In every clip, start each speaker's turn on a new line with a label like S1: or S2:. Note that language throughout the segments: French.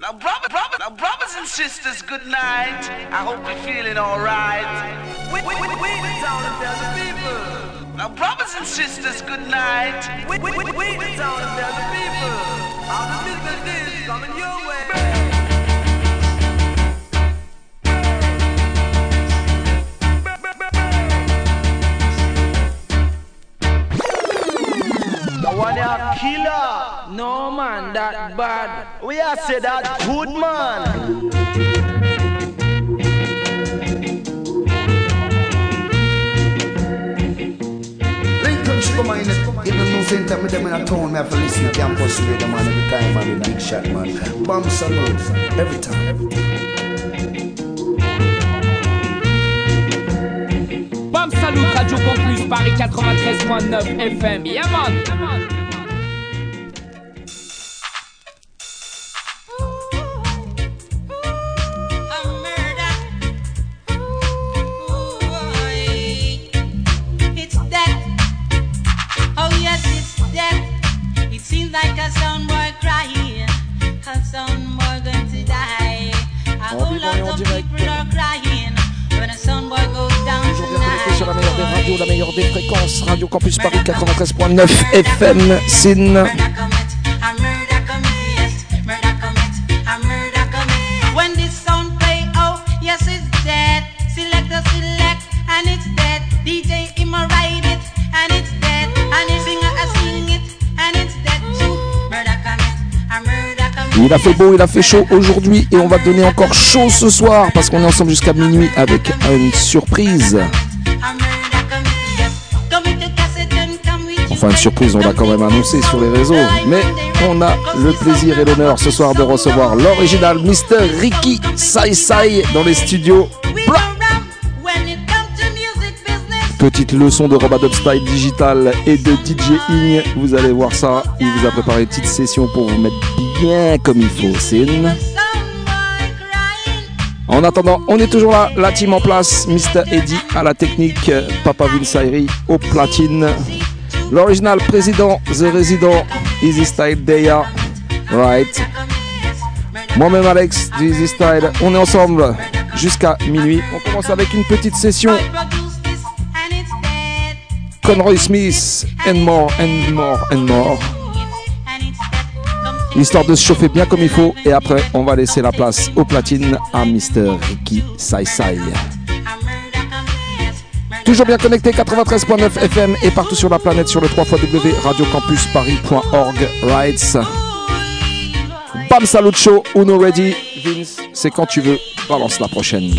S1: Now, brother, brother, now, brothers and sisters, good night. I hope you're feeling alright. We, we, we, we the town tell the people. Now, brothers and sisters, good night. We, we, we, we the town tell the people.
S2: One a killer.
S3: No man, that bad.
S2: We are say that good man.
S4: Come on, in the new center, me them in a town, me have to listen to campus radio, man, every time, man, the big shot, man. Bomb salute, every time.
S5: Bam Salut Radio Campus Paris 93.9 FM. Yeah man.
S6: like commit, a murder commit.
S7: Il a fait beau, il a fait chaud aujourd'hui et on va donner encore chaud ce soir parce qu'on est ensemble jusqu'à minuit avec une surprise. Une surprise, on l'a quand même annoncé sur les réseaux. Mais on a le plaisir et l'honneur ce soir de recevoir l'original Mr. Ricky Sai Sai dans les studios. Petite leçon de Robot Style Digital et de DJing. Vous allez voir ça. Il vous a préparé une petite session pour vous mettre bien comme il faut. C'est En attendant, on est toujours là, la team en place. Mr. Eddie à la technique, Papa Vinsairi au platine. L'original président, The Resident, Easy Style Deya. Right. Moi-même Alex, du Easy Style. On est ensemble jusqu'à minuit. On commence avec une petite session. Conroy Smith, and more, and more, and more. Histoire de se chauffer bien comme il faut. Et après, on va laisser la place au platine à Mr. Ricky Sai Sai. Toujours bien connecté 93.9 FM et partout sur la planète sur le 3 radiocampusparis.org Rights. Bam Salut Show, Uno Ready. Vince, c'est quand tu veux. Balance la prochaine.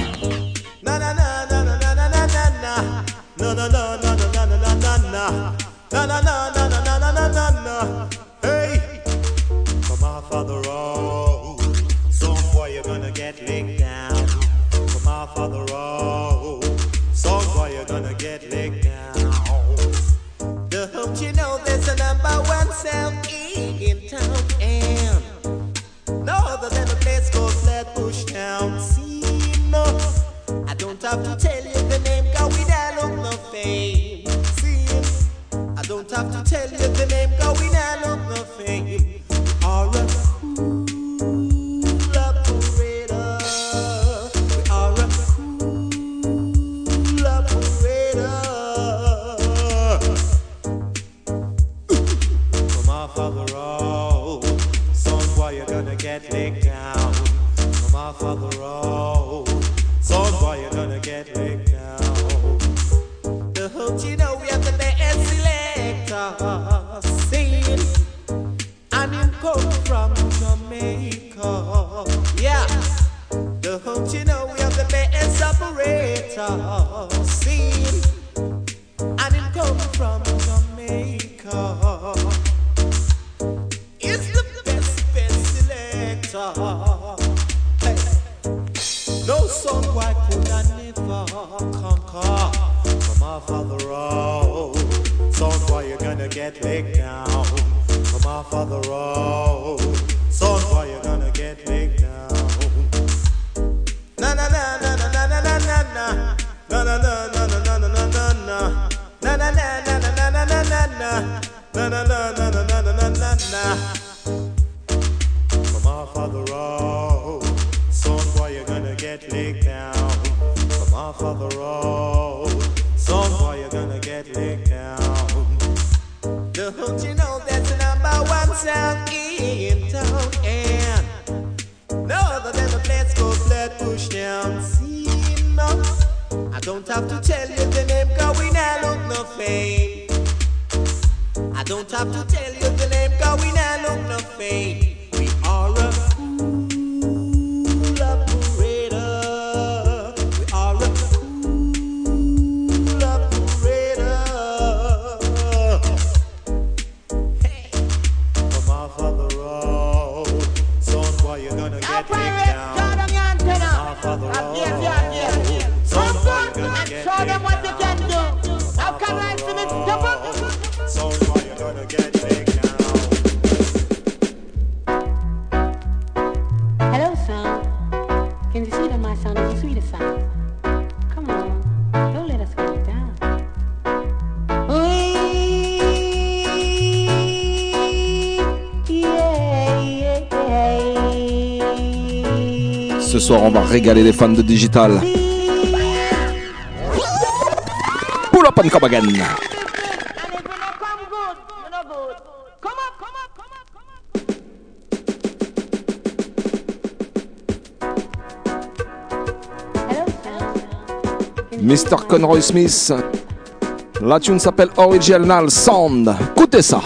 S8: on
S6: va régaler les fans de digital. Pull up and come again. Mr. Conroy Smith. La tune s'appelle Original Sound. Écoutez ça.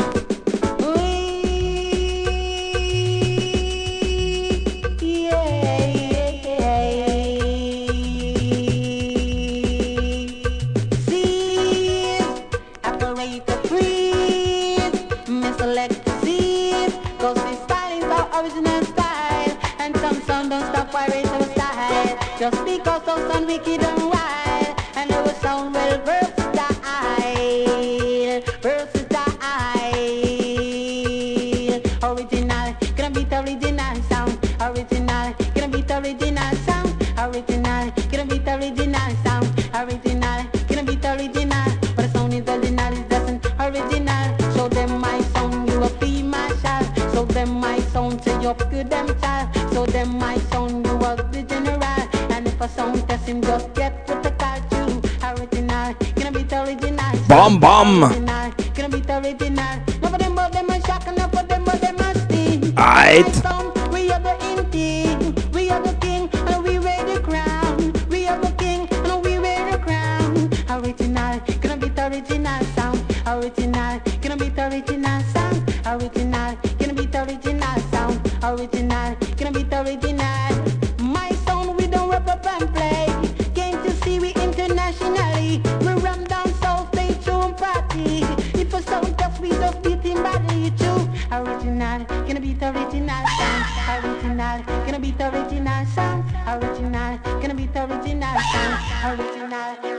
S8: Don't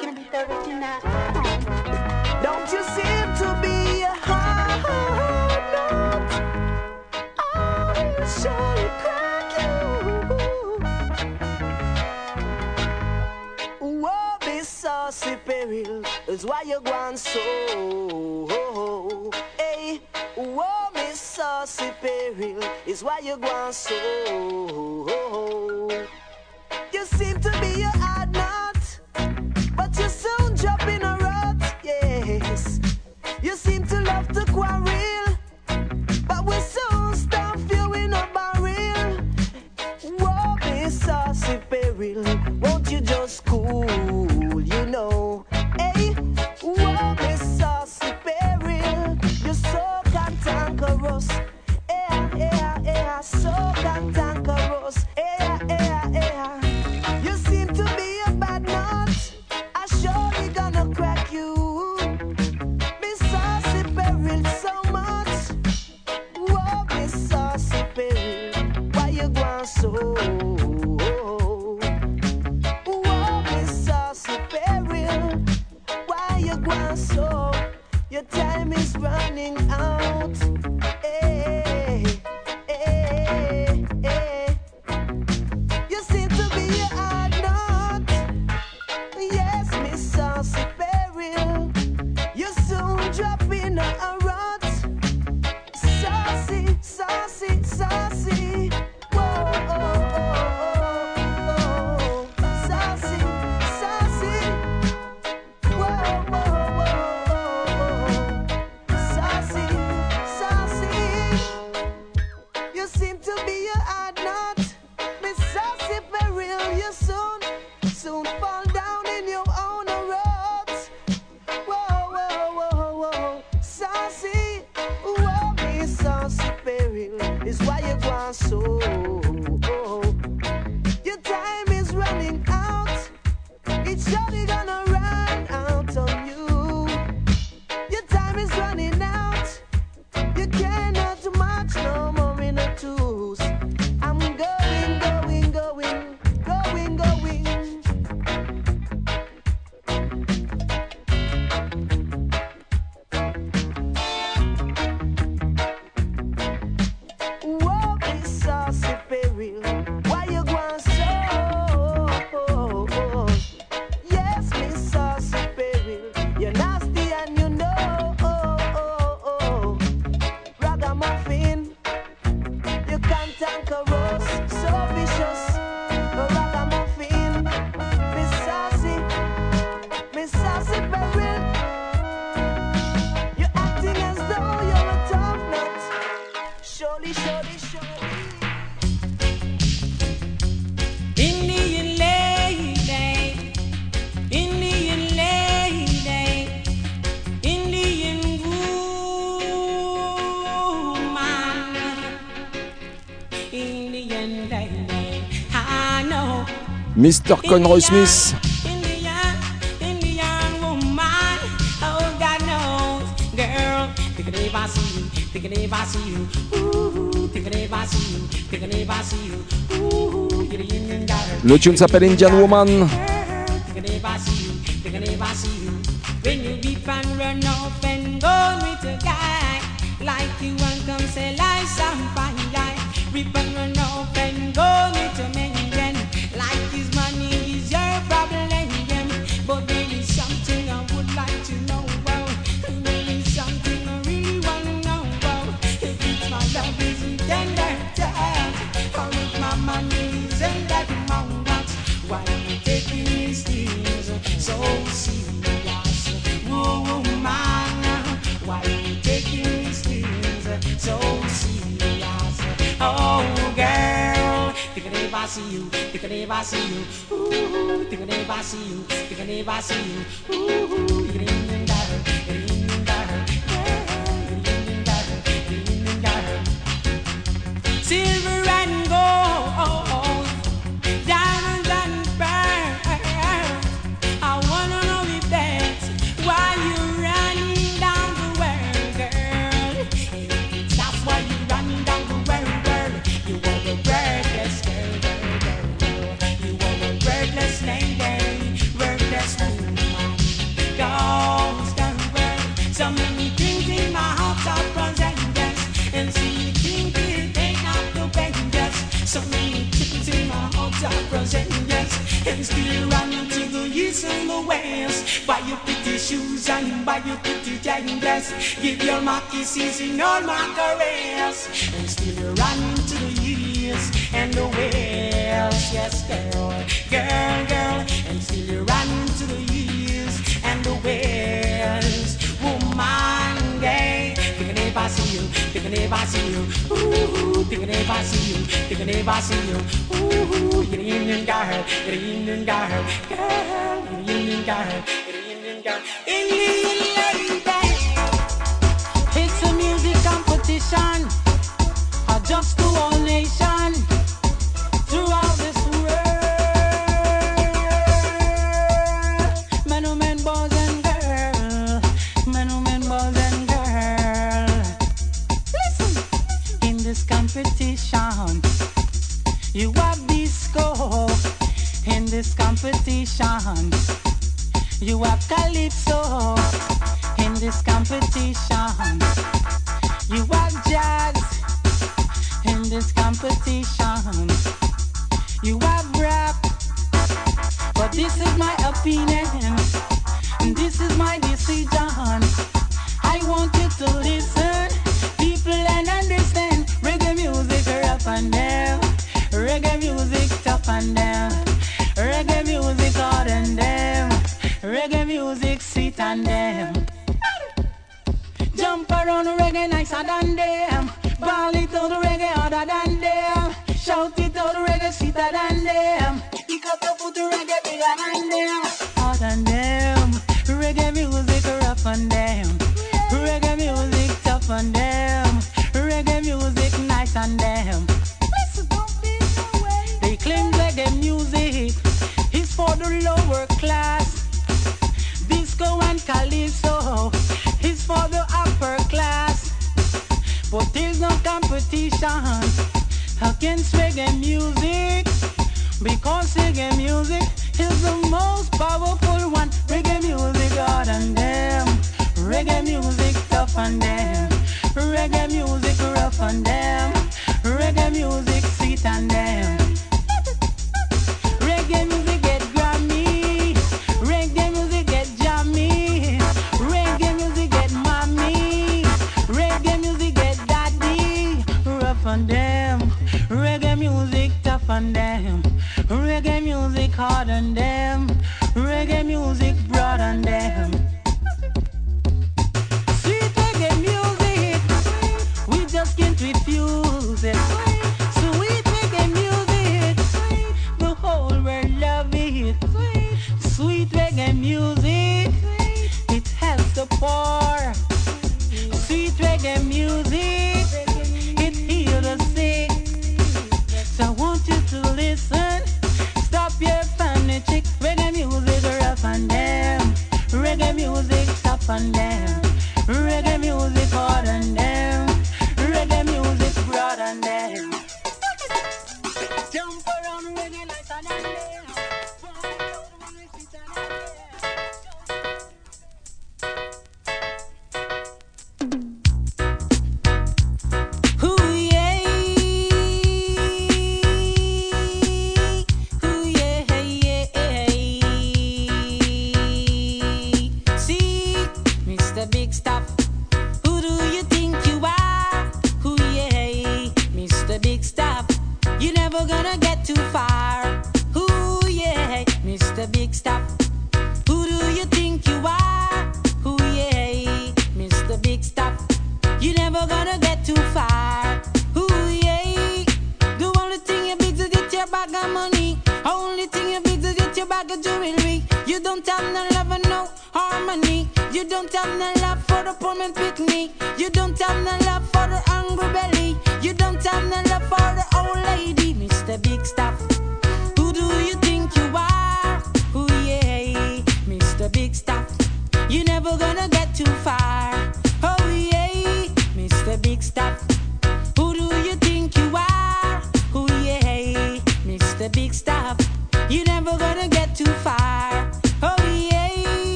S8: you
S9: seem to be hard up on the Shirley Crack you? Whoa, is why you're going so. Hey, whoa, Miss saucy peril is why you're going so.
S6: Mr. Conroy Smith. Le tune s'appelle Indian Woman.
S9: thinking if I see you, ooh, thinking if I see you, thinking if I see you, ooh, you're the Indian girl, you're the Indian girl, girl, you're the Indian girl, you're the Indian girl, Indian lady. It's a music competition, just to all nations. You have calypso.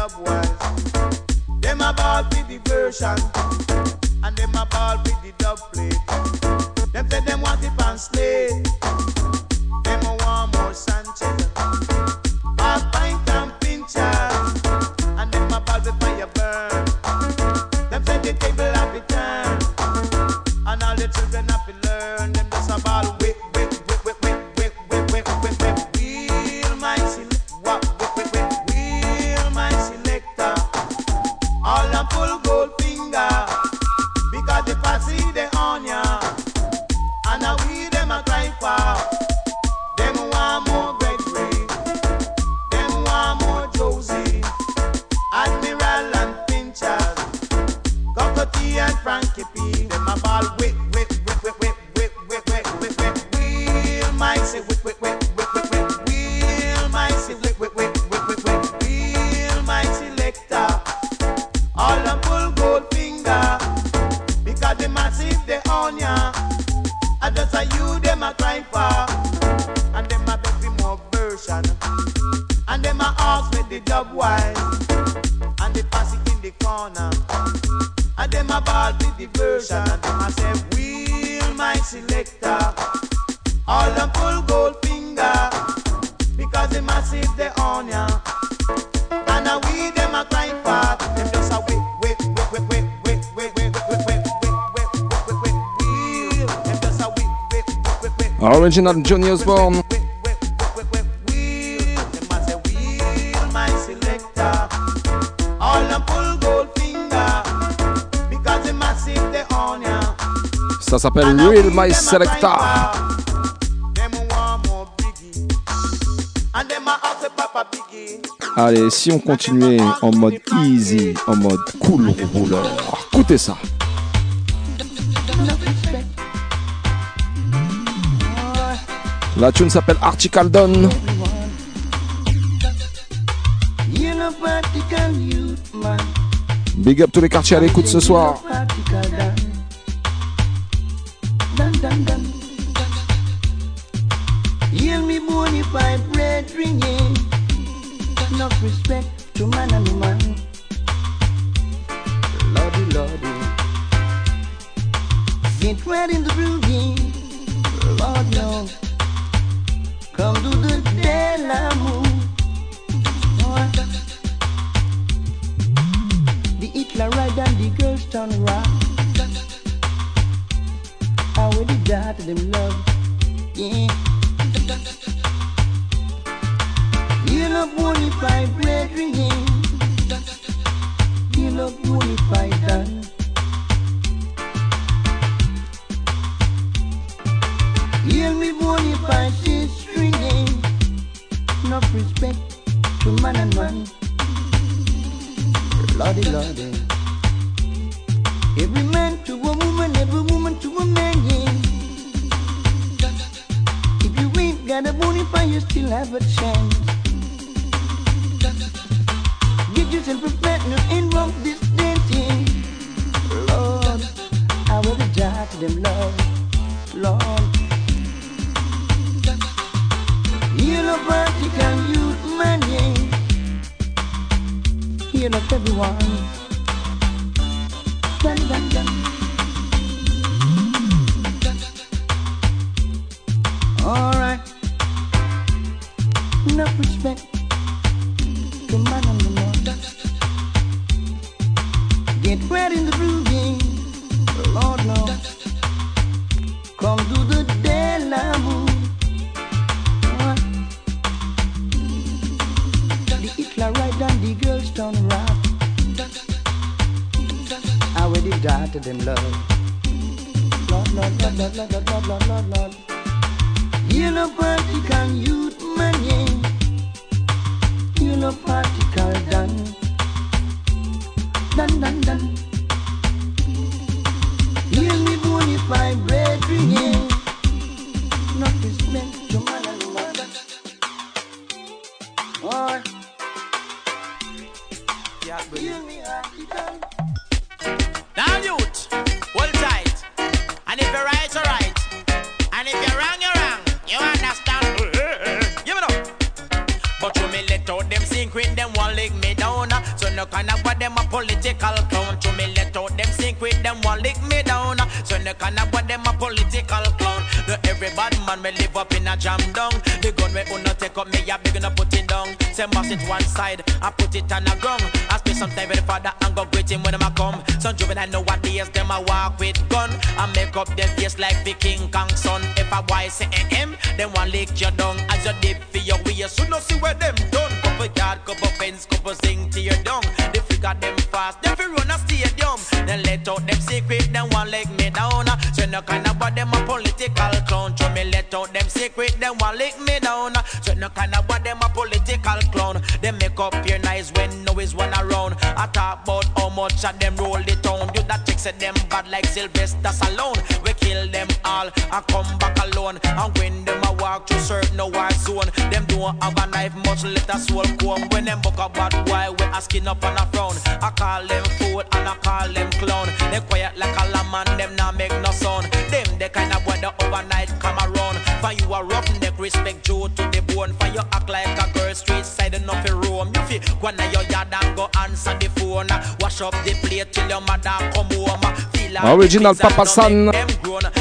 S9: up
S7: wise. Them a ball with the version, and them a ball with the dub plate. Them say them want it on slate. Biggie, and them a have to papa biggie.
S8: Allez, si on continuait en mode easy, en mode cool rouleur, écoutez ça. La tune s'appelle Article
S10: man.
S8: Big up tous les quartiers à l'écoute ce soir.
S10: Hitler ride and the girls turn rock. How will the to them love? Yeah. You love bonafide brethren, yeah. You love bonafide done. Hear me bonafide sister, yeah. Enough respect to man and man. Lordy, Lordy. Every man to a woman, every woman to a man, yeah. If you ain't got a bony pie, you still have a chance. Get yourself a partner and rock this dancing. Lord, I will die to them, love, Lord. You know, feel of everyone.
S7: Let out them secret, then one leg me down. Uh, so no kind of them a political clown. So me let out them secret, then one leg me down. Uh, so no kind of them a political clown. They make up your nice when no is one around. I talk about how much of them roll the town. You that text them bad like Sylvester Stallone. We kill them all and come back alone. And when them a walk through certain war zone, them don't have a knife, much let a soul come. When them book a bad boy, we asking up on a frown. I call them fool and I call them clown. They quiet like a lamb and them not make no sound. Them the kind of boy overnight come around. For you a rough neck, respect you to the bone. For you act like a girl street side enough in roam. You feel go na your yard and go answer the phone. Wash up the plate till your mother come home. Feel like
S8: Original Papa San.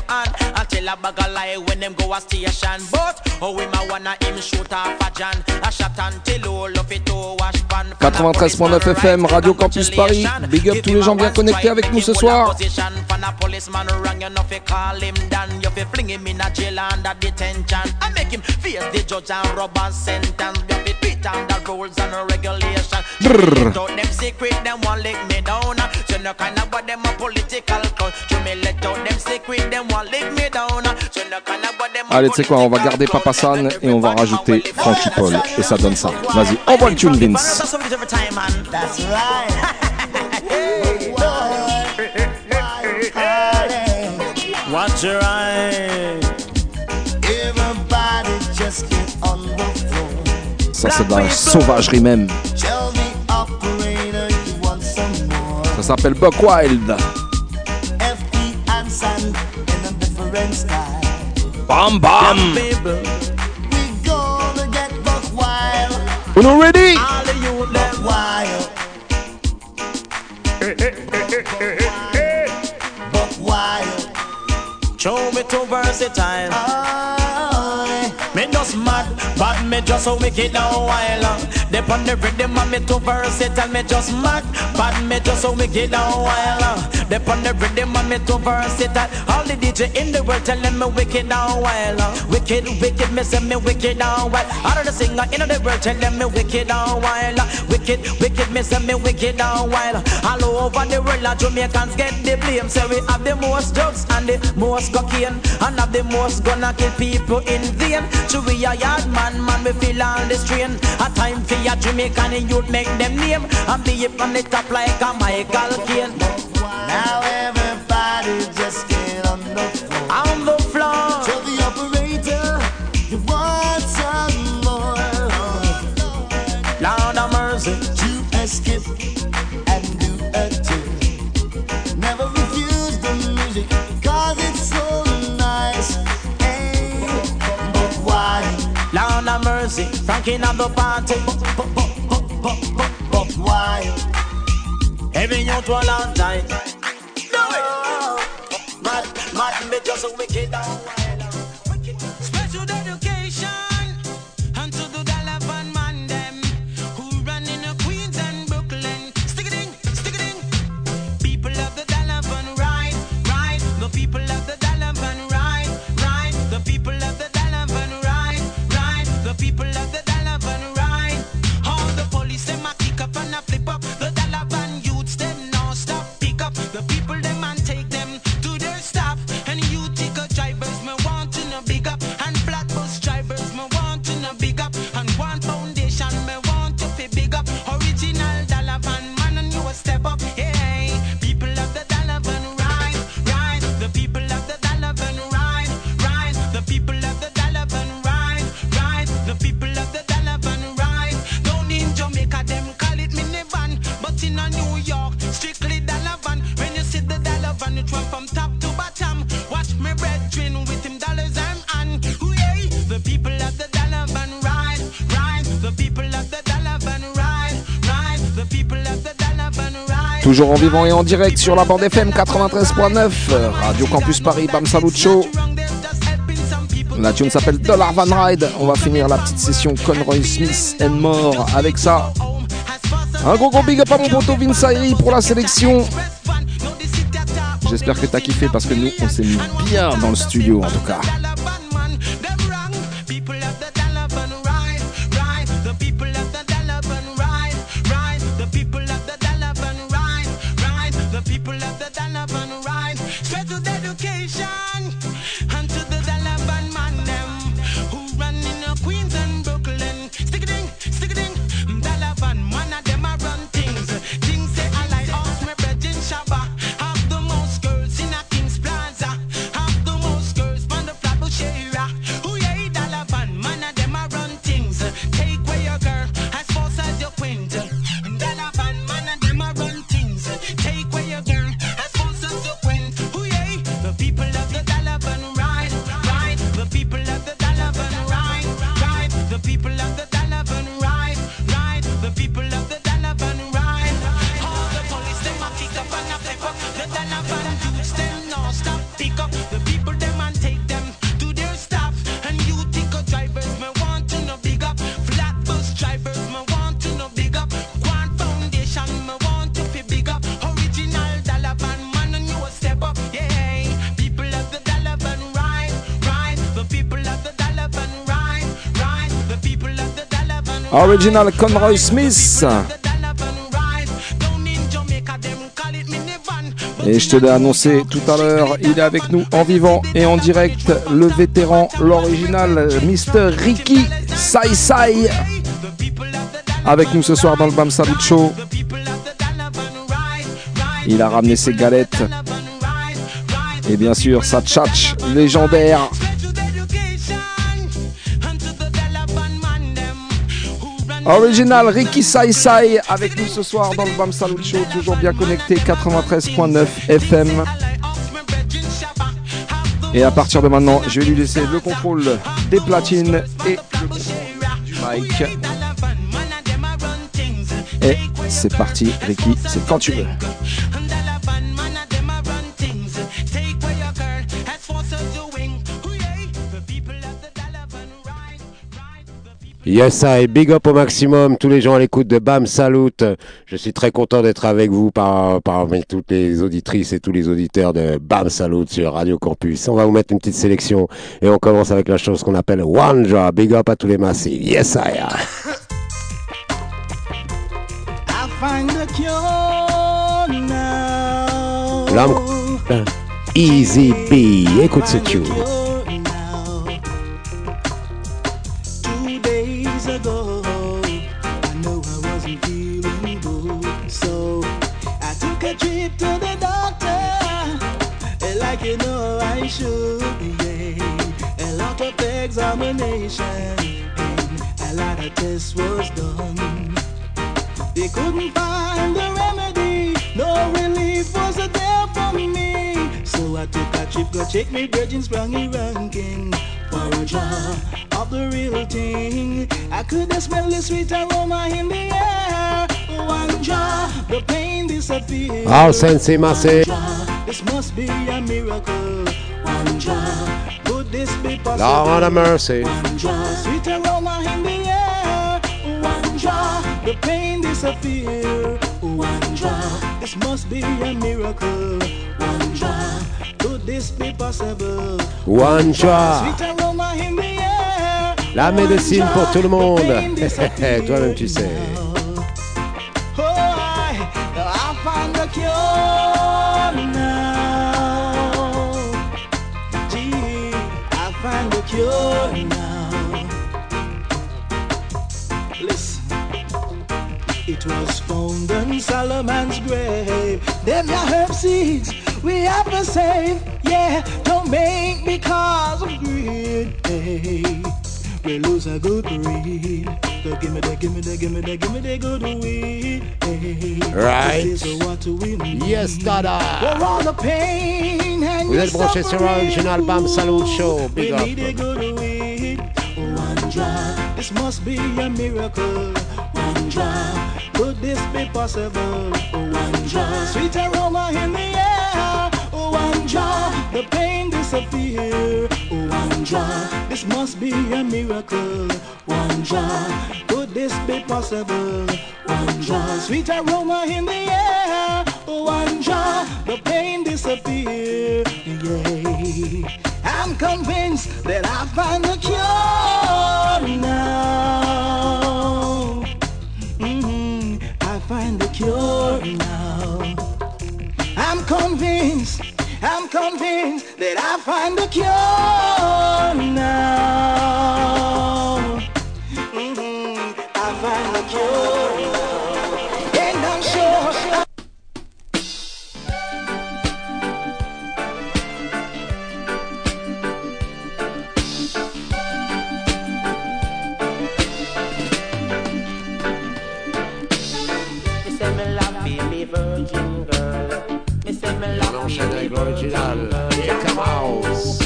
S7: them
S10: hand And tell a bag of lie when them go a station. But oh we ma wanna him shoot off a John A shot until all of it to wash pan
S8: 93.9 FM, Radio Campus Paris. Big up tous les gens bien connectés avec nous ce soir. Brrr. Allez, tu sais quoi, on va garder Papa San et on va rajouter Frankie Paul. Et ça donne ça. Vas-y, envoie le tune, Vince.
S11: Watch your.
S12: Everybody just get on the floor.
S8: Ça, c'est de la sauvagerie même. Ça s'appelle Buck Wild.
S12: Different style.
S8: Bam bam.
S12: We gonna get buck wild.
S8: Uno ready?
S12: All of you buck wild. Eh, eh, eh, buck wild.
S10: Show me too versatile.
S12: Aye.
S10: Me just mad, but me just so wicked and wild. Dep on the rhythm and me too versatile. Me just mad, but me just so wicked and wild. Dep on the rhythm and me too versatile. All the DJ in the world telling me wicked and wild. Wicked, wicked, me say me wicked and wild. All of the singer in the world telling me wicked and wild. Wicked, wicked, me say me wicked and wild. All over the world, Jamaicans get the blame. Say we have the most drugs and the most cocaine, and have the most gonna kill people in vain. So we a yard man, man, we feel all the strain. A time for your Jamaican youth make them name and be up on the top like a Michael Caine.
S12: Now everybody just get
S10: Lord of mercy. Franking of the party.
S12: But why?
S10: Every youth will on time. Do it. Mad, mad, me just a wicked and wild.
S8: En vivant et en direct sur la bande FM 93.9, Radio Campus Paris, Bam Salut Show. La tune s'appelle Dollar Van Ride. On va finir la petite session Conroy Smith and More avec ça. Un gros gros big up à mon poteau Vince pour la sélection. J'espère que t'as kiffé parce que nous on s'est mis bien dans le studio en tout cas.
S13: Original
S8: Conroy Smith. Et je te l'ai annoncé tout à l'heure, il est avec nous en vivant et en direct, le vétéran, l'original, Mr. Ricky Sai Sai. Avec nous ce soir dans le Bam Salut Show. Il a ramené ses galettes. Et bien sûr, sa tchatch légendaire. Original Ricky Sai Sai avec nous ce soir dans le Bam Salut Show, toujours bien connecté 93.9 FM. Et à partir de maintenant, je vais lui laisser le contrôle des platines et le du mic. Et c'est parti, Ricky, c'est quand tu veux.
S14: Yes, I big up au maximum, tous les gens à l'écoute de Bam Salut. Je suis très content d'être avec vous par, parmi toutes les auditrices et tous les auditeurs de Bam Salut sur Radio Campus. On va vous mettre une petite sélection et on commence avec la chose qu'on appelle One Job. Big up à tous les massifs. Yes, I am.
S15: I find the cure now.
S14: L'homme Easy B. Écoute ce tune.
S15: Examination and a lot of tests was done. They couldn't find the remedy, no relief was there for me. So I took a trip, go check me virgin sprungy ranking for a jar of the real thing. I could smelled the sweet aroma in the air. One jar, the pain disappeared.
S14: All Massey.
S15: This must be a miracle.
S14: Lord have mercy.
S15: One jar, sweet aroma in the air. One jar, the pain disappear. One jar, this must be a miracle. One jar, could this be possible?
S14: One jar.
S15: Sweet aroma in the air.
S14: La médecine pour tout le monde. Toi-même, tu sais.
S15: It was found in Solomon's grave. Them your herb seeds we have to save. Yeah, don't make me because of greed. Hey, we lose a good breed. So give me that, give me that, give me that, give me that good weed. Hey,
S14: Right.
S15: this is what we need.
S14: Yes, Dada.
S15: For all the pain and
S14: Vous êtes branchés sur Original Bam Salut Show. Big
S15: we
S14: up.
S15: need a good weed. One drop, this must be a miracle. One drop, could this be possible? One drop, sweet aroma in the air. One drop, the pain disappear. One drop, this must be a miracle. One drop, could this be possible? One drop, sweet aroma in the air. One drop, the pain disappear. Yeah. I'm convinced that I find the cure now. Find the cure now. I'm convinced, I'm convinced that I find the cure now. Mhm, I find the cure
S14: Avec. Here come house.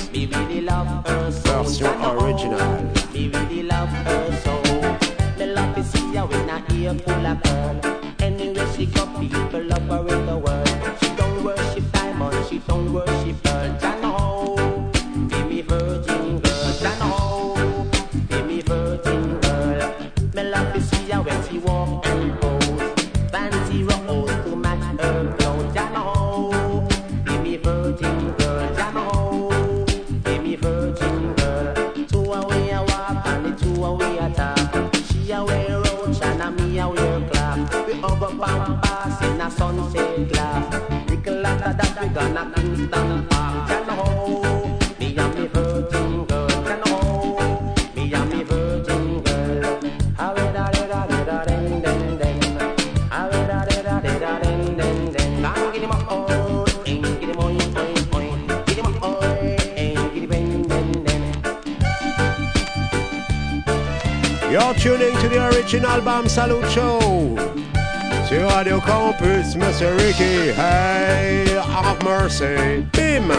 S14: Version original.
S16: Me really love her so. Me love to see her with a ear full of pearl.
S14: Salute Show. Sur Radio Campus, Monsieur Ricky. Hey, have mercy. Bim!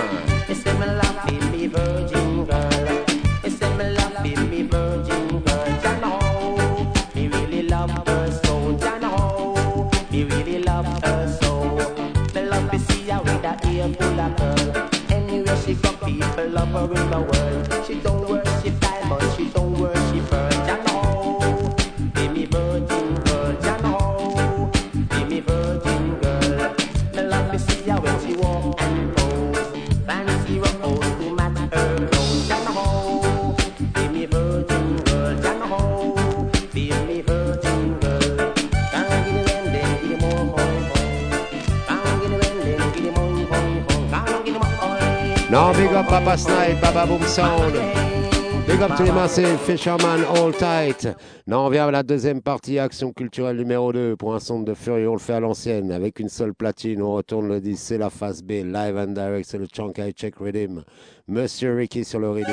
S14: Les massifs, Fisherman All Tight. Non, on vient à la deuxième partie, action culturelle numéro 2. Pour un son de furie, on le fait à l'ancienne. Avec une seule platine, on retourne le disque, c'est la phase B. Live and direct, c'est le Chunk I Check Rhythm. Monsieur Ricky sur le rhythm.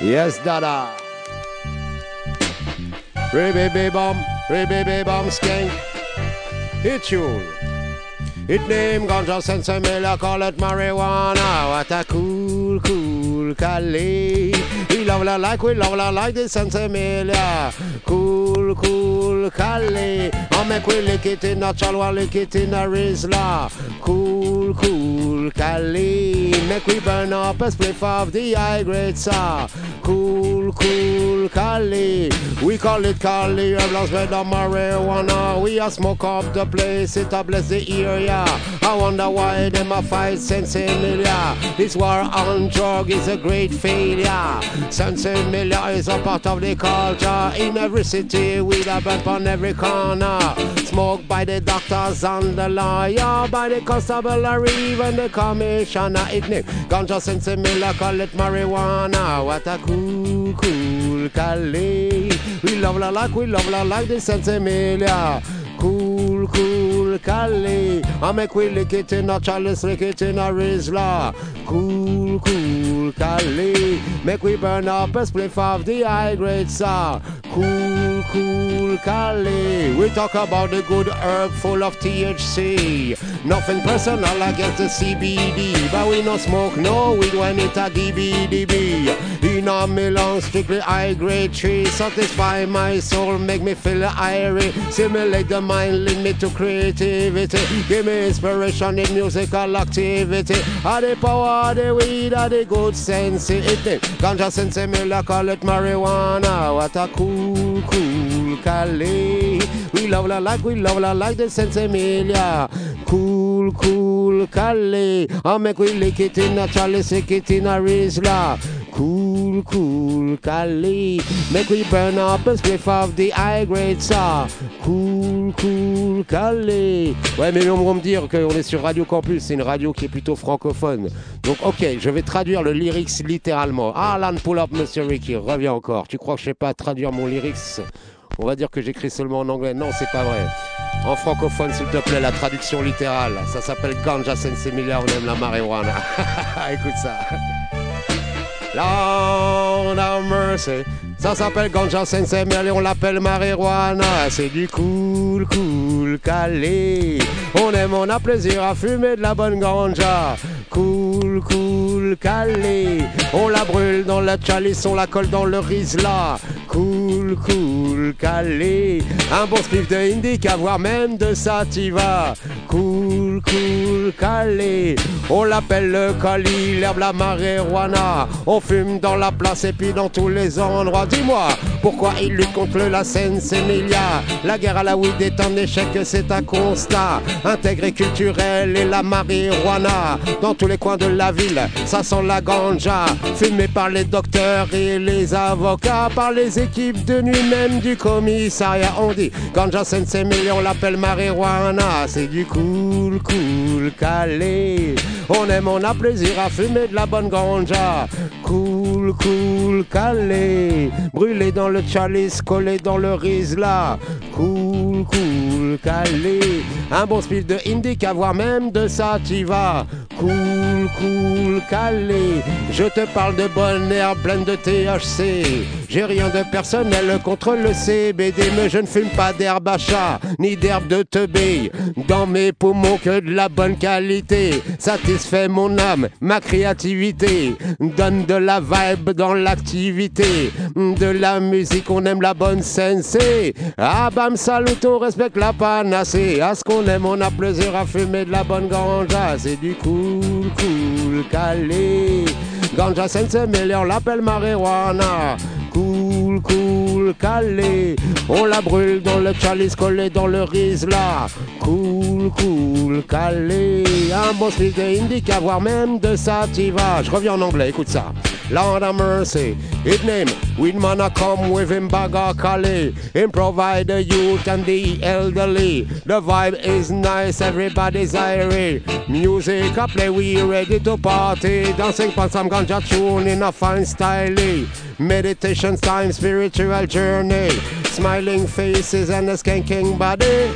S14: Yes, Dada. Re-baby bomb, re-baby bomb skank. It's you. It name ganja sense miller, call it marijuana. What a cool, cool Cali. We love la like, we love la like the sense miller. Cool, cool Cali. On make we lick it in a chalwa, lick it in a rizla. Cool, cool Cali. Make we burn up a spliff of the high grade sa. Cool, cool Cali. We call it Cali, blast with the marijuana. We a smoke up the place, it a bless the area. I wonder why them a fight Sense Emilia. This war on drug is a great failure. Sense Emilia is a part of the culture. In every city, we a burn on every corner. Smoked by the doctors and the lawyer, by the constable or even the commissioner. It name ganja Sense Emilia, call it marijuana. What a cool, cool Cali. We love la like, we love la like the Sense Emilia. Cool, cool Cali. I make we lick it in a chalice, lick it in a rizla. Cool, cool cool Cali. Make we burn up a spliff of the high grade sa. Cool, cool Cali. We talk about the good herb full of THC. Nothing personal against the CBD, but we no smoke no weed when it a DBDB. In a Milan, strictly high grade tree, satisfy my soul, make me feel irie, simulate the mind, lead me to creativity, give me inspiration in musical activity. Are the power, the weed, are the good sense, it is. Ganja sense, like call it marijuana. What a cool, cool Cali. We love la like, we love la like the sense Emilia. Cool, cool Cali. I make we lick it in a chalice, lick it in a rizla. Cool, cool Cali. Make we burn up a spliff of the high grade sa. Cool, cool Cali. Ouais, mais on va me dire qu'on est sur Radio Campus, c'est une radio qui est plutôt francophone. Donc, ok, je vais traduire le lyrics littéralement. Alan, pull up, Monsieur Ricky, reviens encore. Tu crois que je sais pas traduire mon lyrics? On va dire que j'écris seulement en anglais. Non, c'est pas vrai. En francophone, s'il te plaît, la traduction littérale. Ça s'appelle Ganja Sense Miller, on aime la marijuana. Écoute ça. Lord have mercy. Ça s'appelle Ganja Sense Miller, on l'appelle marijuana. C'est du cool, cool, calé. On aime, on a plaisir à fumer de la bonne ganja. Cool, cool, calé. On la brûle dans la chalice, on la colle dans le rizla. Cool, cool, calé. Un bon spliff de indica, voire même de sativa. Cool, cool, calé. On l'appelle le cali, l'herbe, la marijuana. On fume dans la place et puis dans tous les endroits. Dis-moi, Pourquoi il lutte contre la Seine, Sénélia La guerre à la weed est un échec, c'est un constat. Intégré culturel et la marijuana. Dans tous les coins de la ville, ça sent la ganja. Fumé par les docteurs et les avocats, par les équipes de nuit même du commissariat. On dit ganja sensei, mais on l'appelle marijuana. C'est du cool, cool, calé. On aime, on a plaisir à fumer de la bonne ganja. Cool, cool, calé. Brûlé dans le chalice, collé dans le Rizla. Cool, cool, calé. Un bon spill de indica, voire même de sativa. Cool, cool, calé. Je te parle de bonne herbe pleine de THC. J'ai rien de personnel contre le CBD, mais je ne fume pas d'herbe à chat, ni d'herbe de teubé. Dans mes poumons que de la bonne qualité. Satisfait mon âme, ma créativité. Donne de la vibe dans l'activité. De la musique, on aime la bonne sensei. Ah bam, salut, on respecte la panacée. À ce qu'on aime, on a plaisir à fumer de la bonne ganja. C'est du cool, cool, calé. Ganja sensei, mais on l'appelle marijuana. Cool, cool, calé. On la brûle dans le chalice collé dans le Rizla. Cool, cool, calé. Un bon style de indica, même de sativa. Je reviens en anglais, écoute ça. Lord of mercy, it name, with man come with him bag of Cali. Him provide the youth and the elderly. The vibe is nice, everybody's irate. Music a play, we ready to party. Dancing for some ganja tune in a fine style. Meditation time, spiritual journey. Smiling faces and a skanking body.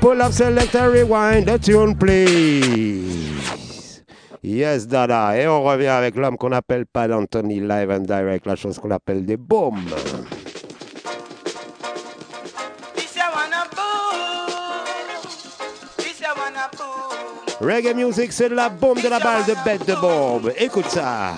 S14: Pull up, selector, rewind, the tune please. Yes, Dada. Et on revient avec l'homme qu'on appelle pas d'Anthony Live and Direct, la chose qu'on appelle des bombes.
S9: This I wanna boom. This I wanna boom.
S14: Reggae music, c'est la bombe de la balle de bête de bombe. Écoute ça.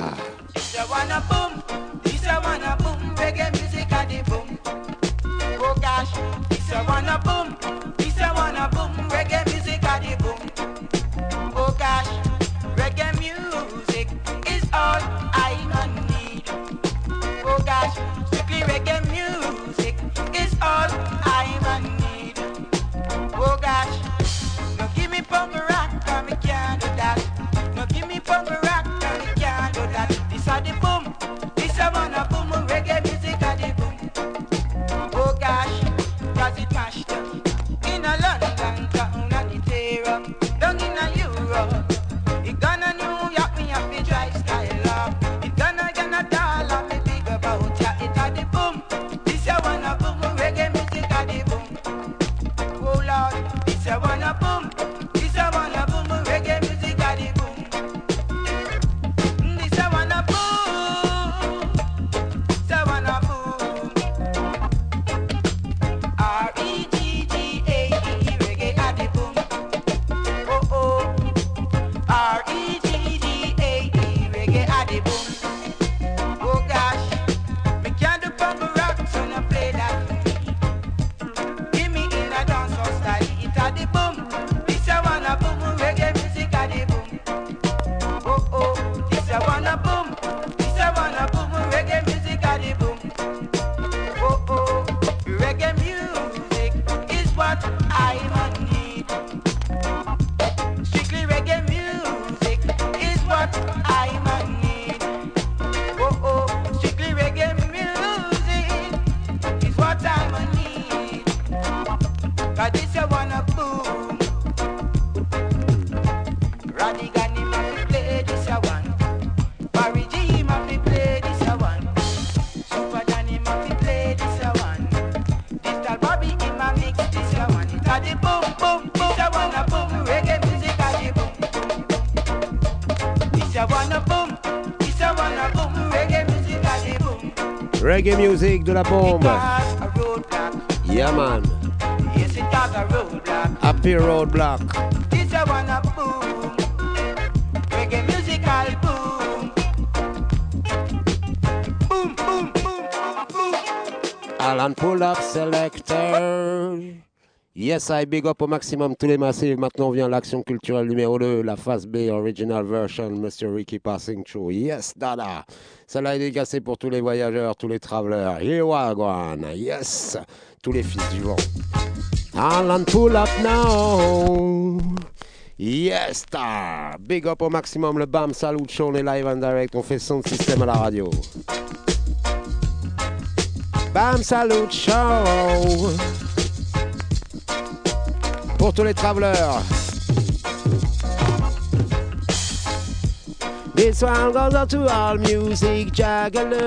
S9: Lord, this a wanna boom, Reggae music
S14: de la bombe. Yeah, man. Happy Roadblock. Alan pull up selector. Yes, I big up au maximum tous les massifs. Maintenant vient l'action culturelle numéro 2, la phase B, original version, Mr. Ricky Passing Through. Yes, dada. Celle-là est dégassée pour tous les voyageurs, tous les travelers. Here wagwan. Yes, tous les fils du vent. Alan, pull up now. Yes, star. Big up au maximum le BAM. Salut, show, on est live and direct. On fait son système à la radio. Bam Salut Show Pour tous les travelers. This one goes out to all music jugglers.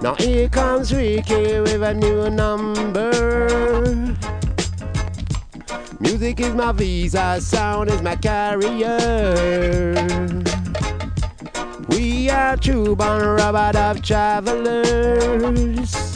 S14: Now here comes Ricky with a new number. Music is my visa, sound is my carrier we are true born robot of travelers.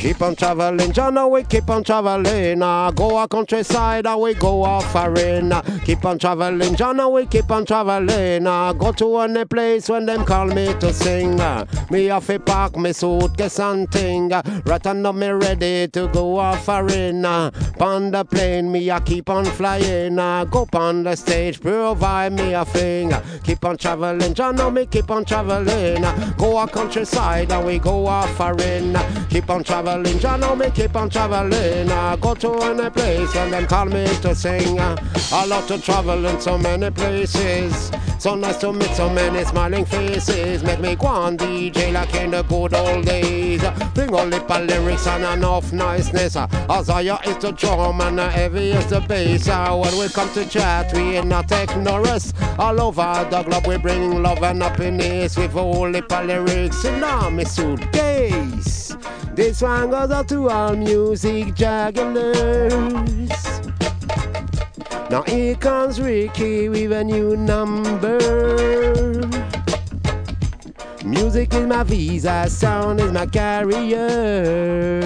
S14: Keep on traveling, oh, we keep on traveling. Uh, go a countryside, and we go off foreign. Uh, keep on traveling, oh, we keep on traveling. Uh, go to any place when them call me to sing. Uh, me have to pack me suitcase and thing. Uh, right now me ready to go off foreign. Uh, on the plane, me a keep on flying. Uh, go on the stage, provide me a thing. Uh, keep on traveling, oh, me keep on traveling. Uh, go a countryside, and we go off foreign. Uh, keep on traveling. John, oh, me keep on traveling. Uh, go to any place and then call me to sing. Uh, I love to travel in so many places. So nice to meet so many smiling faces. Make me go on DJ like in the good old days. Bring all the lyrics and enough niceness. Uh, Isaiah is the drum and heavy is the bass. When we come to chat, we ain't not ignorance. All over the globe, we bring love and happiness with all the lyrics in my suitcase. This one goes out to all music jugglers. Now here comes Ricky with a new number. Music is my visa, sound is my carrier.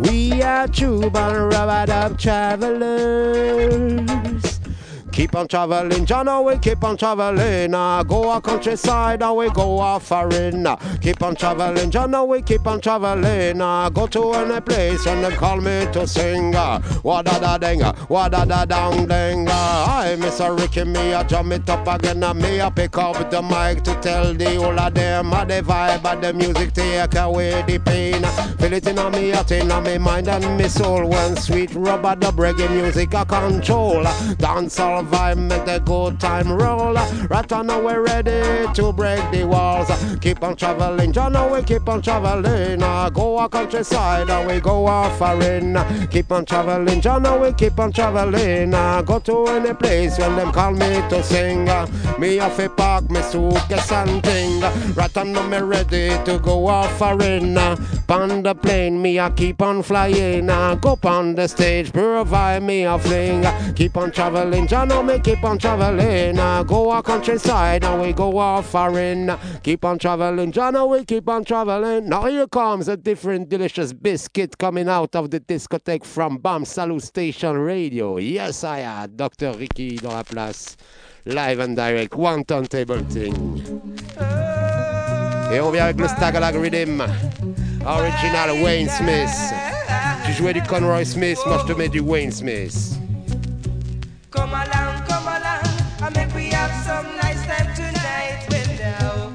S14: We are true born of travelers. Keep on traveling, John, oh, we keep on traveling. Uh, go a countryside, and we go a foreign. Uh, keep on traveling, John, oh, we keep on traveling. Uh, go to any place and they call me to sing. Uh, wa da da ding, uh, wa da da dang ding. Uh, I miss a Ricky, me a drum it up again, and me a pick up the mic to tell the whole of them uh, the vibe of the music take away the pain. Feel it in a me heart, in a me mind and me soul. When sweet rubber dub reggae music a control. Dance all vibe, make the good time roll. Right on now we're ready to break the walls. Keep on traveling, John, we keep on traveling. Go a countryside, and we go off foreign. Keep on traveling, John, we keep on traveling. Go to any place when them call me to sing. Me have to park me suitcase and thing. Right now me ready to go off foreign. On the plane, me I keep on flying. Go on the stage, provide me a fling. Keep on traveling, John, me keep on traveling. Uh, go our countryside, and we go off foreign. Keep on traveling, John, we keep on traveling. Now here comes a different delicious biscuit coming out of the discotheque from Bam Salut Station Radio. Yes, I had Dr. Ricky dans la place. Live and direct, one turntable thing. Et on vient avec le Stagalag Rhythm. Original Wayne Smith. Tu jouais du Conroy Smith, moi je te mets du Wayne Smith.
S17: Come along, come along, and make we have some nice time tonight. Well, now.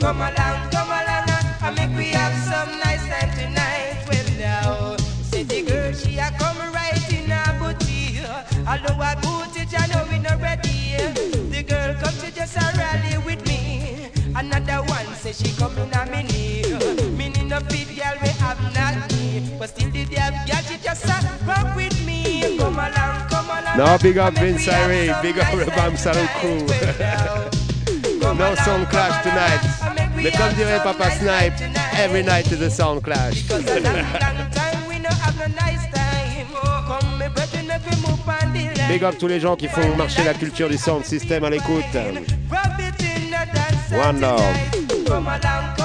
S17: Come along, come along, and make we have some nice time tonight. Well, now. The girl, she a come right in her booty. Although I booty, I know we not ready. The girl come to just a rally with me. Another one say she coming a mini. No,
S14: big up Vince Irie, big up the Bam Salut crew. no sound clash tonight. Mais comme dirait Papa Snipe, every night is a sound clash.
S17: Line.
S14: Big up tous les gens qui font marcher la culture du sound system à l'écoute. One love.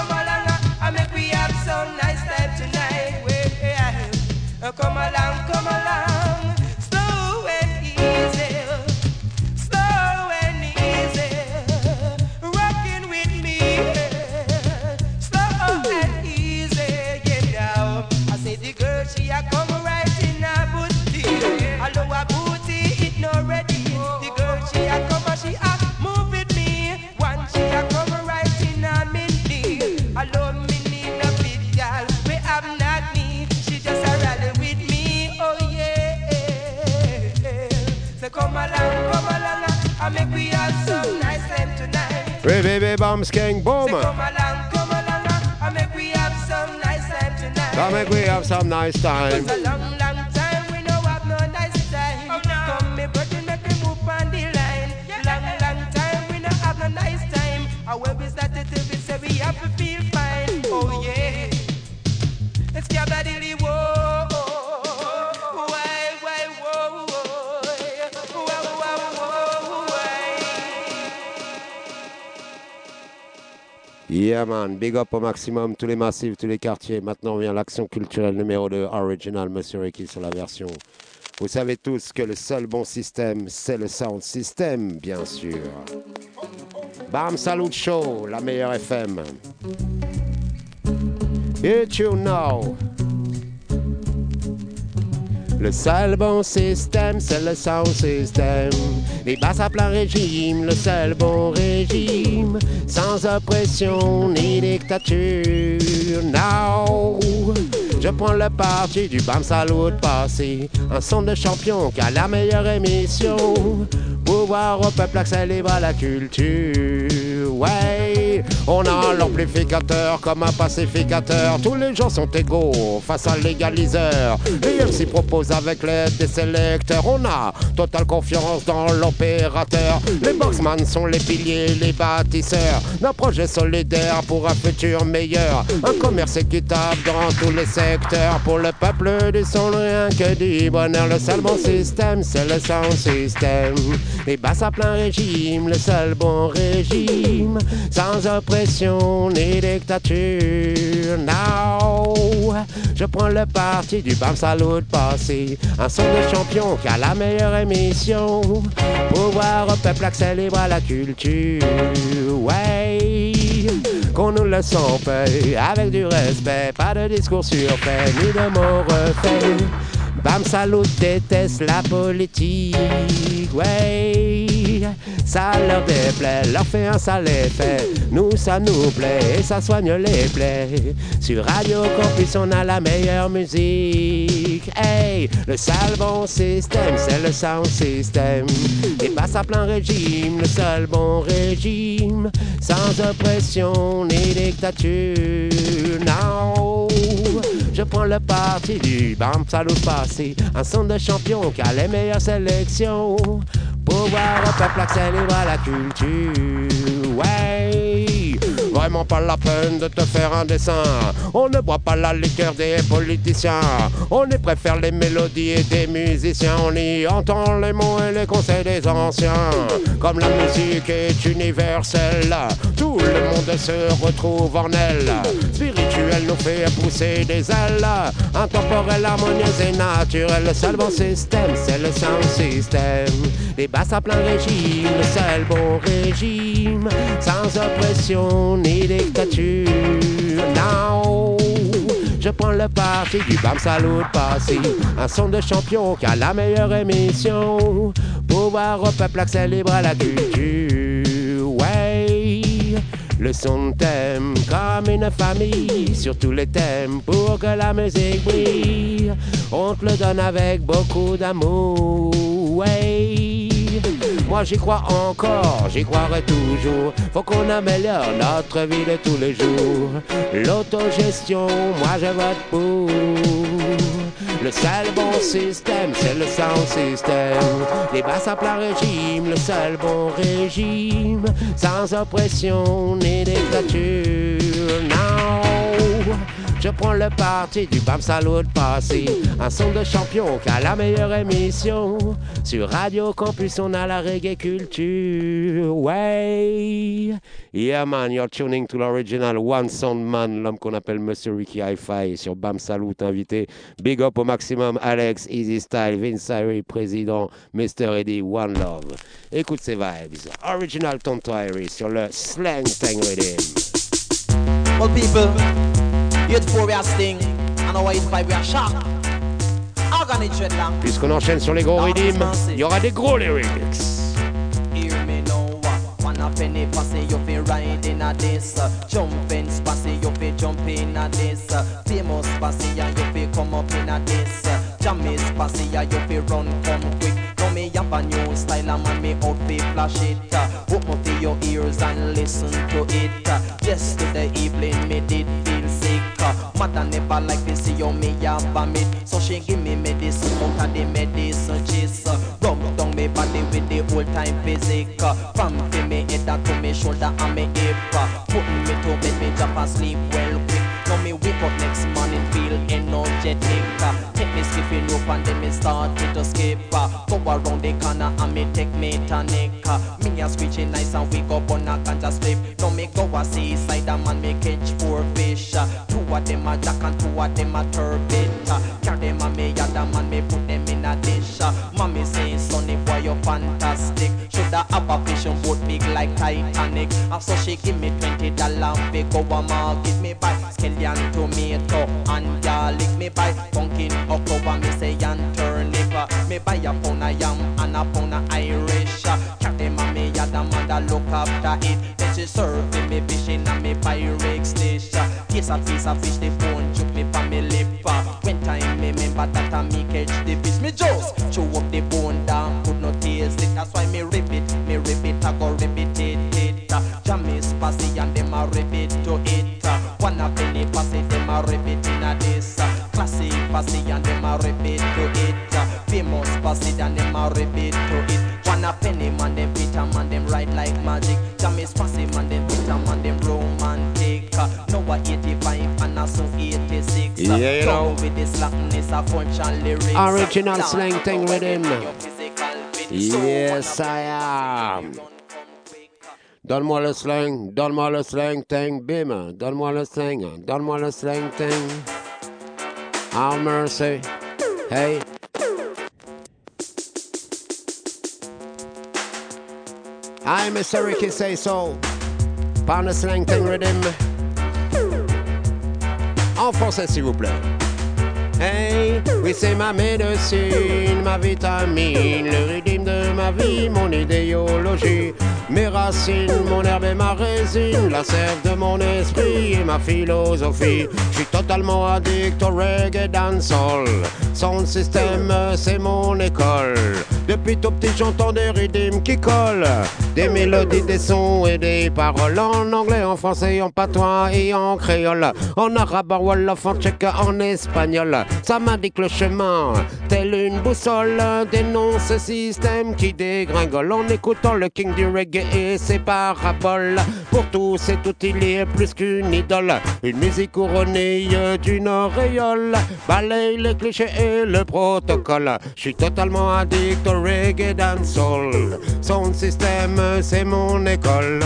S14: Baby, bomb skank, boom.
S17: Say come along, come along, uh, and make we have some nice time tonight.
S14: Come make we have some nice time.
S17: It's a long, long time
S14: Big up au maximum, tous les massifs, tous les quartiers. Maintenant vient l'action culturelle numéro 2, Original Monsieur Ricky sur la version. Vous savez tous que le seul bon système, c'est le sound system, bien sûr. Bam Salut Show, la meilleure FM. You know. Le seul bon système, c'est le sound system. Les basses à plein régime, le seul bon régime. Sans oppression ni dictature. Now, je prends le parti du Bam Salut passé. Un son de champion qui a la meilleure émission. Pouvoir au peuple accélérer la culture. Ouais, on a l'amplificateur comme un pacificateur. Tous les gens sont égaux face à l'égaliseur. Et s'y propose avec l'aide des sélecteurs. On a totale confiance dans l'opérateur. Les boxman sont les piliers, les bâtisseurs d'un projet solidaire pour un futur meilleur. Un commerce équitable dans tous les secteurs. Pour le peuple du son, rien que du bonheur. Le seul bon système, c'est le sound system. Les basses à plein régime, le seul bon régime. Sans oppression ni dictature. Now, je prends le parti du Bam Salut passé. Un son de champion qui a la meilleure émission. Pouvoir au peuple accélérer à la culture. Ouais, qu'on nous le sent fait avec du respect. Pas de discours surfait ni de mots refaits. Bam Salut déteste la politique, ouais. Ça leur déplaît, leur fait un sale effet. Nous, ça nous plaît et ça soigne les plaies. Sur Radio Campus, on a la meilleure musique. Hey, le sale bon système, c'est le sound system. Et passe à plein régime, le seul bon régime. Sans oppression ni dictature. Non, je prends le parti du Bam Salut passé. Un son de champion qui a les meilleures sélections. Pouvoir au peuple accélérer la culture. Vraiment pas la peine de te faire un dessin. On ne boit pas la liqueur des politiciens. On y préfère les mélodies et des musiciens. On y entend les mots et les conseils des anciens. Comme la musique est universelle, tout le monde se retrouve en elle. Spirituel nous fait pousser des ailes. Intemporel, harmonieuse et naturel. Le seul bon système, c'est le sound system. Les basses à plein régime, le seul bon régime. Sans oppression ni dictature. Now, je prends le parti du Bam Salut passé. Un son de champion qui a la meilleure émission. Pouvoir au peuple à la culture. Ouais. Le son thème comme une famille sur tous les thèmes pour que la musique brille. On te le donne avec beaucoup d'amour. Ouais. Moi j'y crois encore, j'y croirai toujours. Faut qu'on améliore notre vie de tous les jours. L'autogestion, moi je vote pour. Le seul bon système, c'est le sound system. Les basses à plein régime, le seul bon régime. Sans oppression ni dictature. Non, je prends le parti du Bam Salut passé. Un son de champion qui a la meilleure émission. Sur Radio Campus, on a la reggae culture. Ouais. Yeah man, you're tuning to l'original One Sound Man, l'homme qu'on appelle Monsieur Ricky Hi-Fi sur Bam Salut invité. Big up au maximum, Alex, Easy Style, Vince Irie, président, Mr. Eddie, One Love. Écoute ces vibes. Original Tonto Irie sur le Slang Tang Rhythm.
S10: Well, people, we are sting, and our five we are.
S14: Puisqu'on enchaîne sur les gros rythmes, il y aura des gros lyrics.
S10: Hear me now, one a penny passy, you fi ride in a this. Jumping spassy, you fi jump in a this. Famous spassy, and you fi come up in a this. Jammy spassy, and you fi run come quick. Now me have a new style, and man me out fi flash it. Hope me fi your ears and listen to it. Yesterday evening me did feel Uh, Mother never like to see you me have vomit, so she give me medicine out of the medicine. Uh, Rub down me body with the old time physic. From fi me head to me shoulder and me hip. Uh, Put me to bed, me drop and sleep well quick. Now me wake up next morning feel energetic. Me skipping rope and then me start to skip. Uh, Go around the corner and me take me tonic. Uh, Me a screeching nice and wake up on a ganja slip. Now me go a seaside and man me catch four fish. Uh, Two of them a jack and two of them a turbot. Carry them and me other man me put them in a dish. Mommy say sonny boy you fantastic. Shoulda have a fishing boat big like Titanic. And so she give me twenty dollar we go a market me buy scallion tomato and garlic me buy pumpkin okra me say and turnip. Uh, Me buy a pound of yam and a pound of Irish. Uh, Cat them and me other mother look after it. Then she serve me fishing and me Pyrex dish. Uh, Taste a piece of fish the phone chook me for me lip. Uh, When time me remember that I me catch the fish me just chew Passy and them a rip it to it. Uh, Famous passy and them a rip it to it. One a penny man, them Peter man, them ride like magic. Jam is man, them Peter man, them romantic. Uh, Now a 85 and a so 86. Uh,
S14: Yeah, you know.
S10: With this slackness, a punch and lyrics.
S14: Original slang thing
S10: physical fit.
S14: Yes, I am. Donne-moi le slang, donne-moi le slang thing, bim. Donne-moi le slang, donne-moi le slang thing. Oh mercy. Hey. I, Mr. Ricky say so. Par le slang thing. En français, s'il vous plaît. Hey, oui c'est ma médecine, ma vitamine, le rythme de ma vie, mon idéologie, mes racines, mon herbe et ma résine, la sève de mon esprit et ma philosophie. Je suis totalement addict au reggae dancehall, son système c'est mon école. Depuis tout petit j'entends des rythmes qui collent, des mélodies, des sons et des paroles en anglais, en français, en patois et en créole, en arabe, en wolof, en tchèque, en espagnol. Ça m'indique le chemin, tel une boussole, dénonce ce système qui dégringole en écoutant le king du reggae et ses paraboles. Pour tous et tout, il est plus qu'une idole, une musique couronnée d'une auréole. Balaye les clichés et le protocole. Je suis totalement addict au reggae dancehall. Son système, c'est mon école.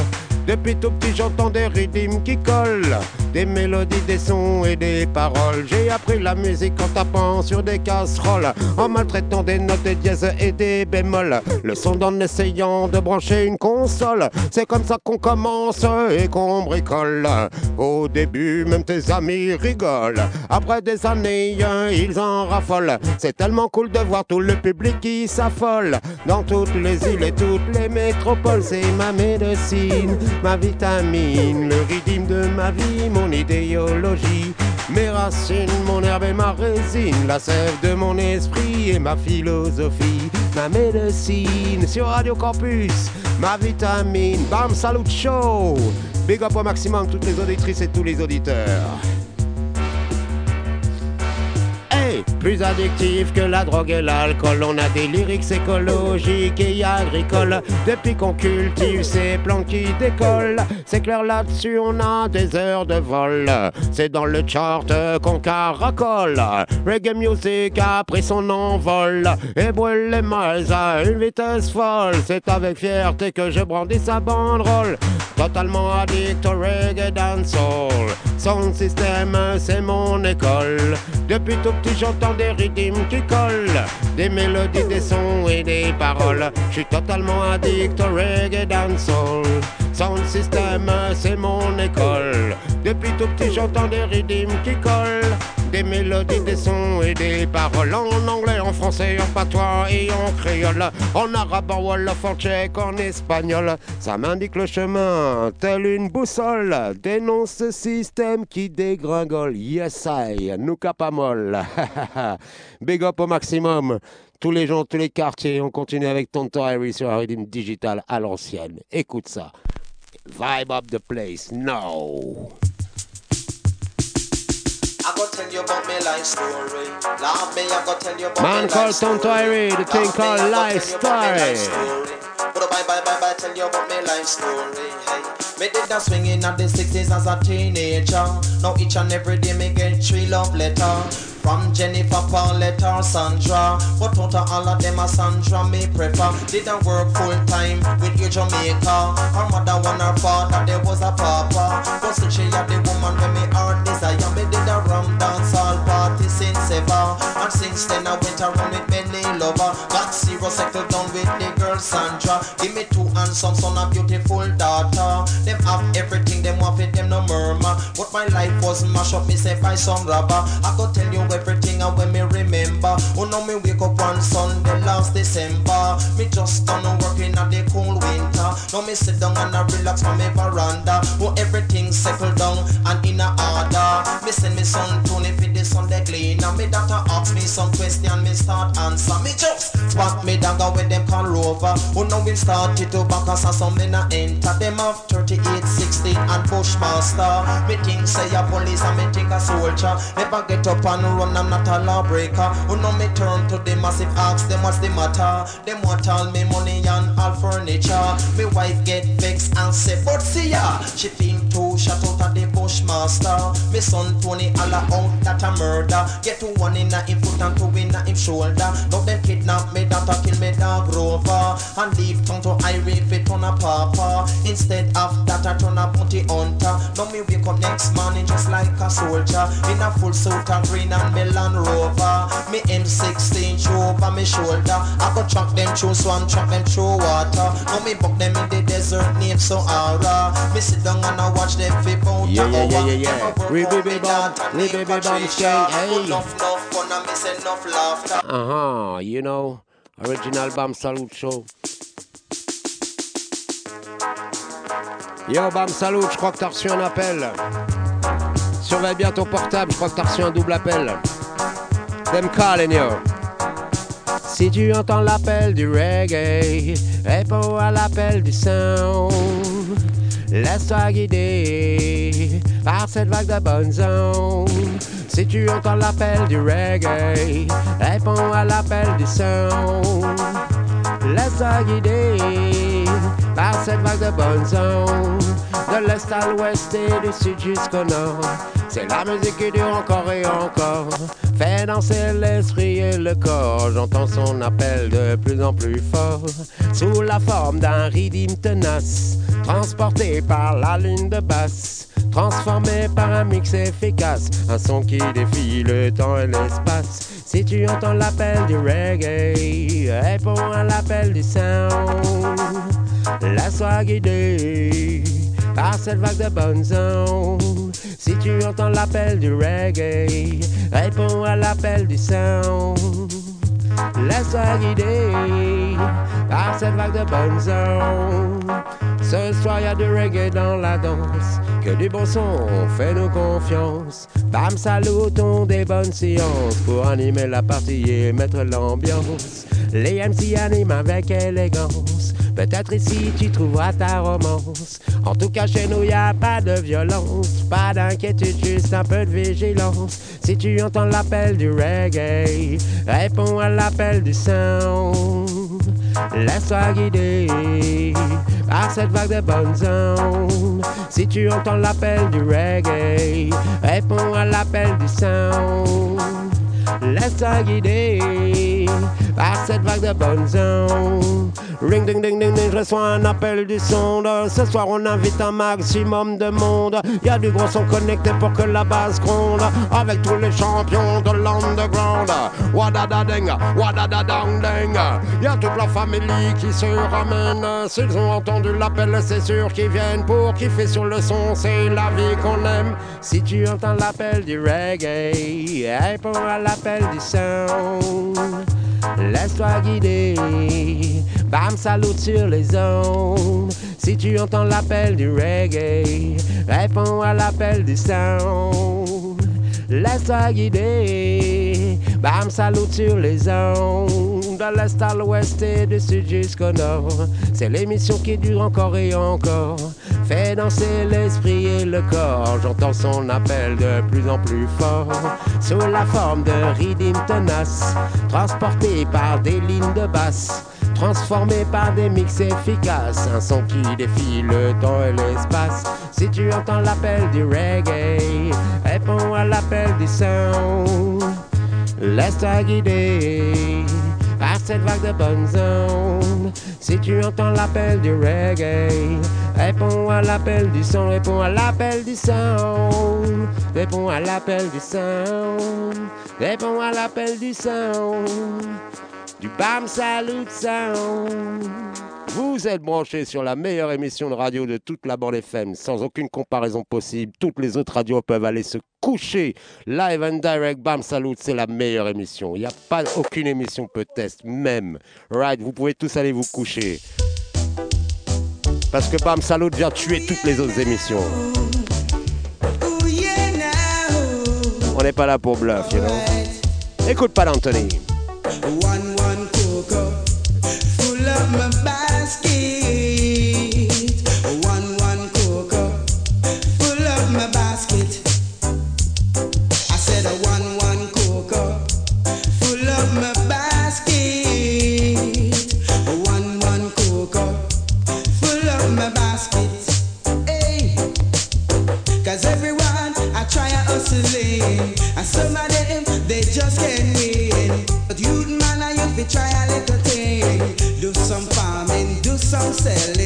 S14: Depuis tout petit, j'entends des rythmes qui collent, des mélodies, des sons et des paroles. J'ai appris la musique en tapant sur des casseroles, en maltraitant des notes, des dièses et des bémols. Le son en essayant de brancher une console. C'est comme ça qu'on commence et qu'on bricole. Au début, même tes amis rigolent. Après des années, ils en raffolent. C'est tellement cool de voir tout le public qui s'affole. Dans toutes les îles et toutes les métropoles, c'est ma médecine, ma vitamine, le rythme de ma vie, mon idéologie. Mes racines, mon herbe et ma résine, la sève de mon esprit et ma philosophie, ma médecine sur Radio Campus, ma vitamine, bam, salut show. Big up au maximum toutes les auditrices et tous les auditeurs. Hey, plus addictif que la drogue et l'alcool. On a des lyrics écologiques et agricoles. Depuis qu'on cultive ces plants qui décollent, c'est clair là-dessus, on a des heures de vol. C'est dans le chart qu'on caracole. Reggae music a pris son envol et brûle les miles à une vitesse folle. C'est avec fierté que je brandis sa banderole. Totalement addict au reggae dancehall. Son système, c'est mon école. Depuis tout petit, j'entends des rythmes qui collent, des mélodies, des sons et des paroles. Je suis totalement addict au reggae dancehall. Sound system, c'est mon école. Depuis tout petit, j'entends des rythmes qui collent, des mélodies, des sons et des paroles. En anglais, en français, en patois et en créole. En arabe, en wolof, en tchèque, en espagnol. Ça m'indique le chemin, telle une boussole. Dénonce ce système qui dégringole. Yes, I, nous capamol. Big up au maximum. Tous les gens, tous les quartiers, on continue avec Tonton Harry sur un rythme digital à l'ancienne. Écoute ça. Vibe up the place. No.
S11: Tell you about my life story. Love me, I go tell you about
S14: Man called
S11: story.
S14: Irie, the thing called Life
S11: tell you about life
S14: Story.
S11: But bye bye bye bye tell you about my life story. Hey, me did that swinging at the 60s as a teenager. Now each and every day me get three love letter. From Jennifer, Pauletta, Sandra But out of all of them, a Sandra me prefer Did I work full time with your Jamaica Her mother and her father, there was a papa But still she had the woman when me heart desire ever And since then I went around with many lover. Got zero settled down with Sandra. Give me two handsome son, a beautiful daughter. Them have everything, them want it, them no murmur. But my life was mashed up, me say by some robber I go tell you everything and when me remember. Oh now me wake up one Sunday last December. Me just done working at the cool winter. Now me sit down and I relax on my veranda. Oh everything settled down and in a order. Me send me son Tony for the Sunday cleaner. Me daughter ask me some question me start answer. Me just spot me dagger when them call rover Oh now we started to back us and some me not enter. Them have 38, 16 and Bushmaster. Me think say a police and me think a soldier. Never get up and run I'm not a lawbreaker. Oh now me turn to the massive ask them what's the matter. Them want all me money and all furniture. Me wife get vexed and say but see ya. She think too shut out of the Bushmaster. Me son Tony all out that a murder. Get to one in a him foot and two in a him shoulder. Now them kidnap me daughter kill me dog rover. And leave town to Irie fit on a papa. Instead of that I turn a bounty hunter. Now me wake up next morning just like a soldier. In a full suit of green and melon rover. Me M16 show over me shoulder. I go track them through swamp, track them through water. Now me buck them in the desert name Sahara. Me sit down and I watch them
S14: Yeah, yeah, yeah, yeah, yeah. We baby bomb, we baby bomb
S11: Patricia.
S14: skate, hey.
S11: Enough, enough fun and miss enough laughter
S14: Uh huh, you know, original Bam Salut Show. Yo, Bam Salut, je crois que t'as reçu un appel. Surveille bien ton portable, je crois que t'as reçu un double appel. Them calling yo. Si tu entends l'appel du reggae, réponds à l'appel du sound. Laisse-toi guider par cette vague de bonnes ondes. Si tu entends l'appel du reggae, réponds à l'appel du sound. Laisse-toi guider par cette vague de bonnes ondes. De l'est à l'ouest et du sud jusqu'au nord. C'est la musique qui dure encore et encore. Fait danser l'esprit et le corps. J'entends son appel de plus en plus fort. Sous la forme d'un rythme tenace. Transporté par la lune de basse. Transformé par un mix efficace. Un son qui défie le temps et l'espace. Si tu entends l'appel du reggae, réponds à l'appel du sound. Laisse-toi guider par cette vague de bonnes ondes. Si tu entends l'appel du reggae, réponds à l'appel du sound. Laisse-toi guider par cette vague de bonnes ondes. Ce soir, y a du reggae dans la danse. Que du bon son, fais-nous confiance. Bam, salutons des bonnes séances pour animer la partie et mettre l'ambiance. Les MC animent avec élégance. Peut-être ici tu trouveras ta romance. En tout cas, chez nous, y a pas de violence. Pas d'inquiétude, juste un peu de vigilance. Si tu entends l'appel du reggae, réponds à l'appel du sound. Laisse-toi guider par cette vague de bonnes ondes. Si tu entends l'appel du reggae, réponds à l'appel du sound. Laisse-toi guider par cette vague de bonnes ondes. Ring ding ding ding ding, je reçois un appel du sonde. Ce soir on invite un maximum de monde. Y a du gros son connecté pour que la base gronde. Avec tous les champions de l'underground. Wadada ding, wadada dang ding. Y a toute la famille qui se ramène. S'ils ont entendu l'appel, c'est sûr qu'ils viennent pour kiffer sur le son. C'est la vie qu'on aime. Si tu entends l'appel du reggae, réponds à l'appel du sound. Laisse-toi guider, bam salut sur les ondes. Si tu entends l'appel du reggae, réponds à l'appel du sound. Laisse-toi guider, bam salut sur les ondes. De l'est à l'ouest et du sud jusqu'au nord. C'est l'émission qui dure encore et encore. fait danser l'esprit et le corps. J'entends son appel de plus en plus fort, sous la forme de rythme tenace, transporté par des lignes de basse. Transformé par des mix efficaces, un son qui défie le temps et l'espace. Si tu entends l'appel du reggae, réponds à l'appel du sound. Laisse-toi guider par cette vague de bonnes ondes. Si tu entends l'appel du reggae, réponds à l'appel du son, réponds à l'appel du sound. Réponds à l'appel du sound. Réponds à l'appel du sound. Du Bam Salut Sound. Vous êtes branchés sur la meilleure émission de radio de toute la bande FM, sans aucune comparaison possible. Toutes les autres radios peuvent aller se coucher. Live and direct, Bam Salut, c'est la meilleure émission. Il n'y a pas aucune émission peut-être, même. Right, vous pouvez tous aller vous coucher. Parce que Bam Salut vient tuer toutes les autres émissions. On n'est pas là pour bluff, you know. Écoute pas d'Anthony.
S18: Some of them they just can't win. But man, you try a little thing. Do some farming, do some selling.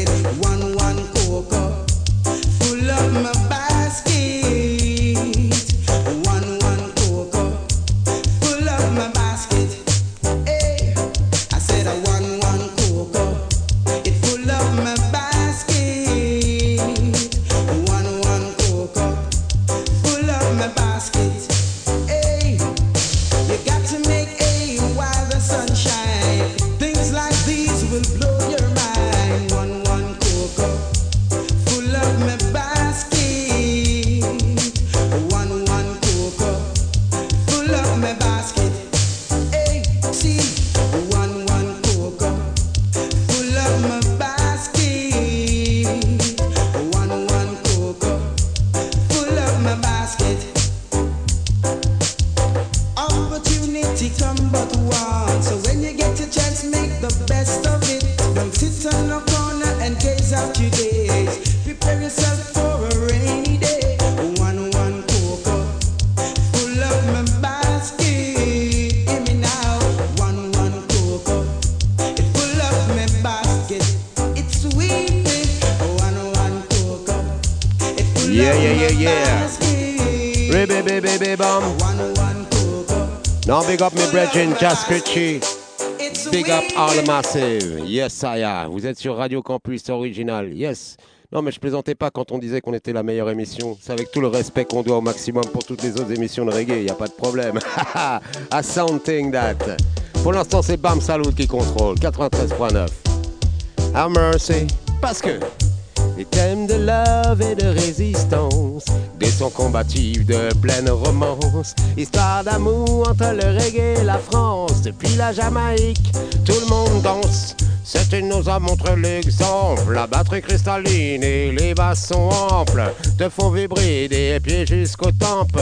S14: Yeah, yeah,
S18: my.
S14: Ribby, baby, baby, bum. Non, big up mes brethren, Jazz Critchy. Big up all the massive. Yes, Saya. Vous êtes sur Radio Campus Original. Yes. Non, mais je plaisantais pas quand on disait qu'on était la meilleure émission. C'est avec tout le respect qu'on doit au maximum pour toutes les autres émissions de reggae. Y a pas de problème. A sounding that. Pour l'instant, c'est Bam Salut qui contrôle. 93.9. Have mercy. Parce que les thèmes de love et de résistance, des sons combatifs de pleine romance, histoire d'amour entre le reggae et la France, depuis la Jamaïque, tout le monde danse. Certains nous a montré l'exemple, la batterie cristalline et les basses sont amples, te font vibrer des pieds jusqu'aux tempes.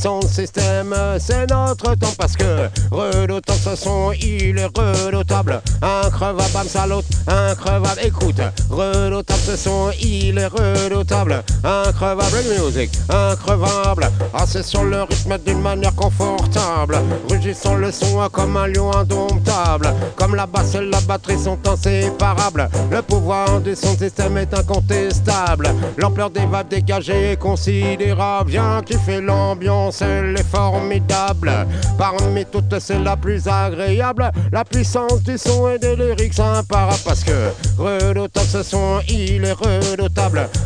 S14: Son système, c'est notre temps parce que redoutant ce son, il est redoutable. Increvable, bam salut, increvable, écoute, redoutable ce son, il est redoutable. Increvable music, increvable. C'est sur le rythme d'une manière confortable. Rugissant le son comme un lion indomptable. Comme la basse et la batterie sont inséparables. Le pouvoir du son système est incontestable. L'ampleur des vagues dégagées est considérable. Qui fait l'ambiance, elle est formidable. Parmi toutes, c'est la plus agréable. La puissance du son et des lyrics imparables. Parce que redoutable ce son, il est redoutable.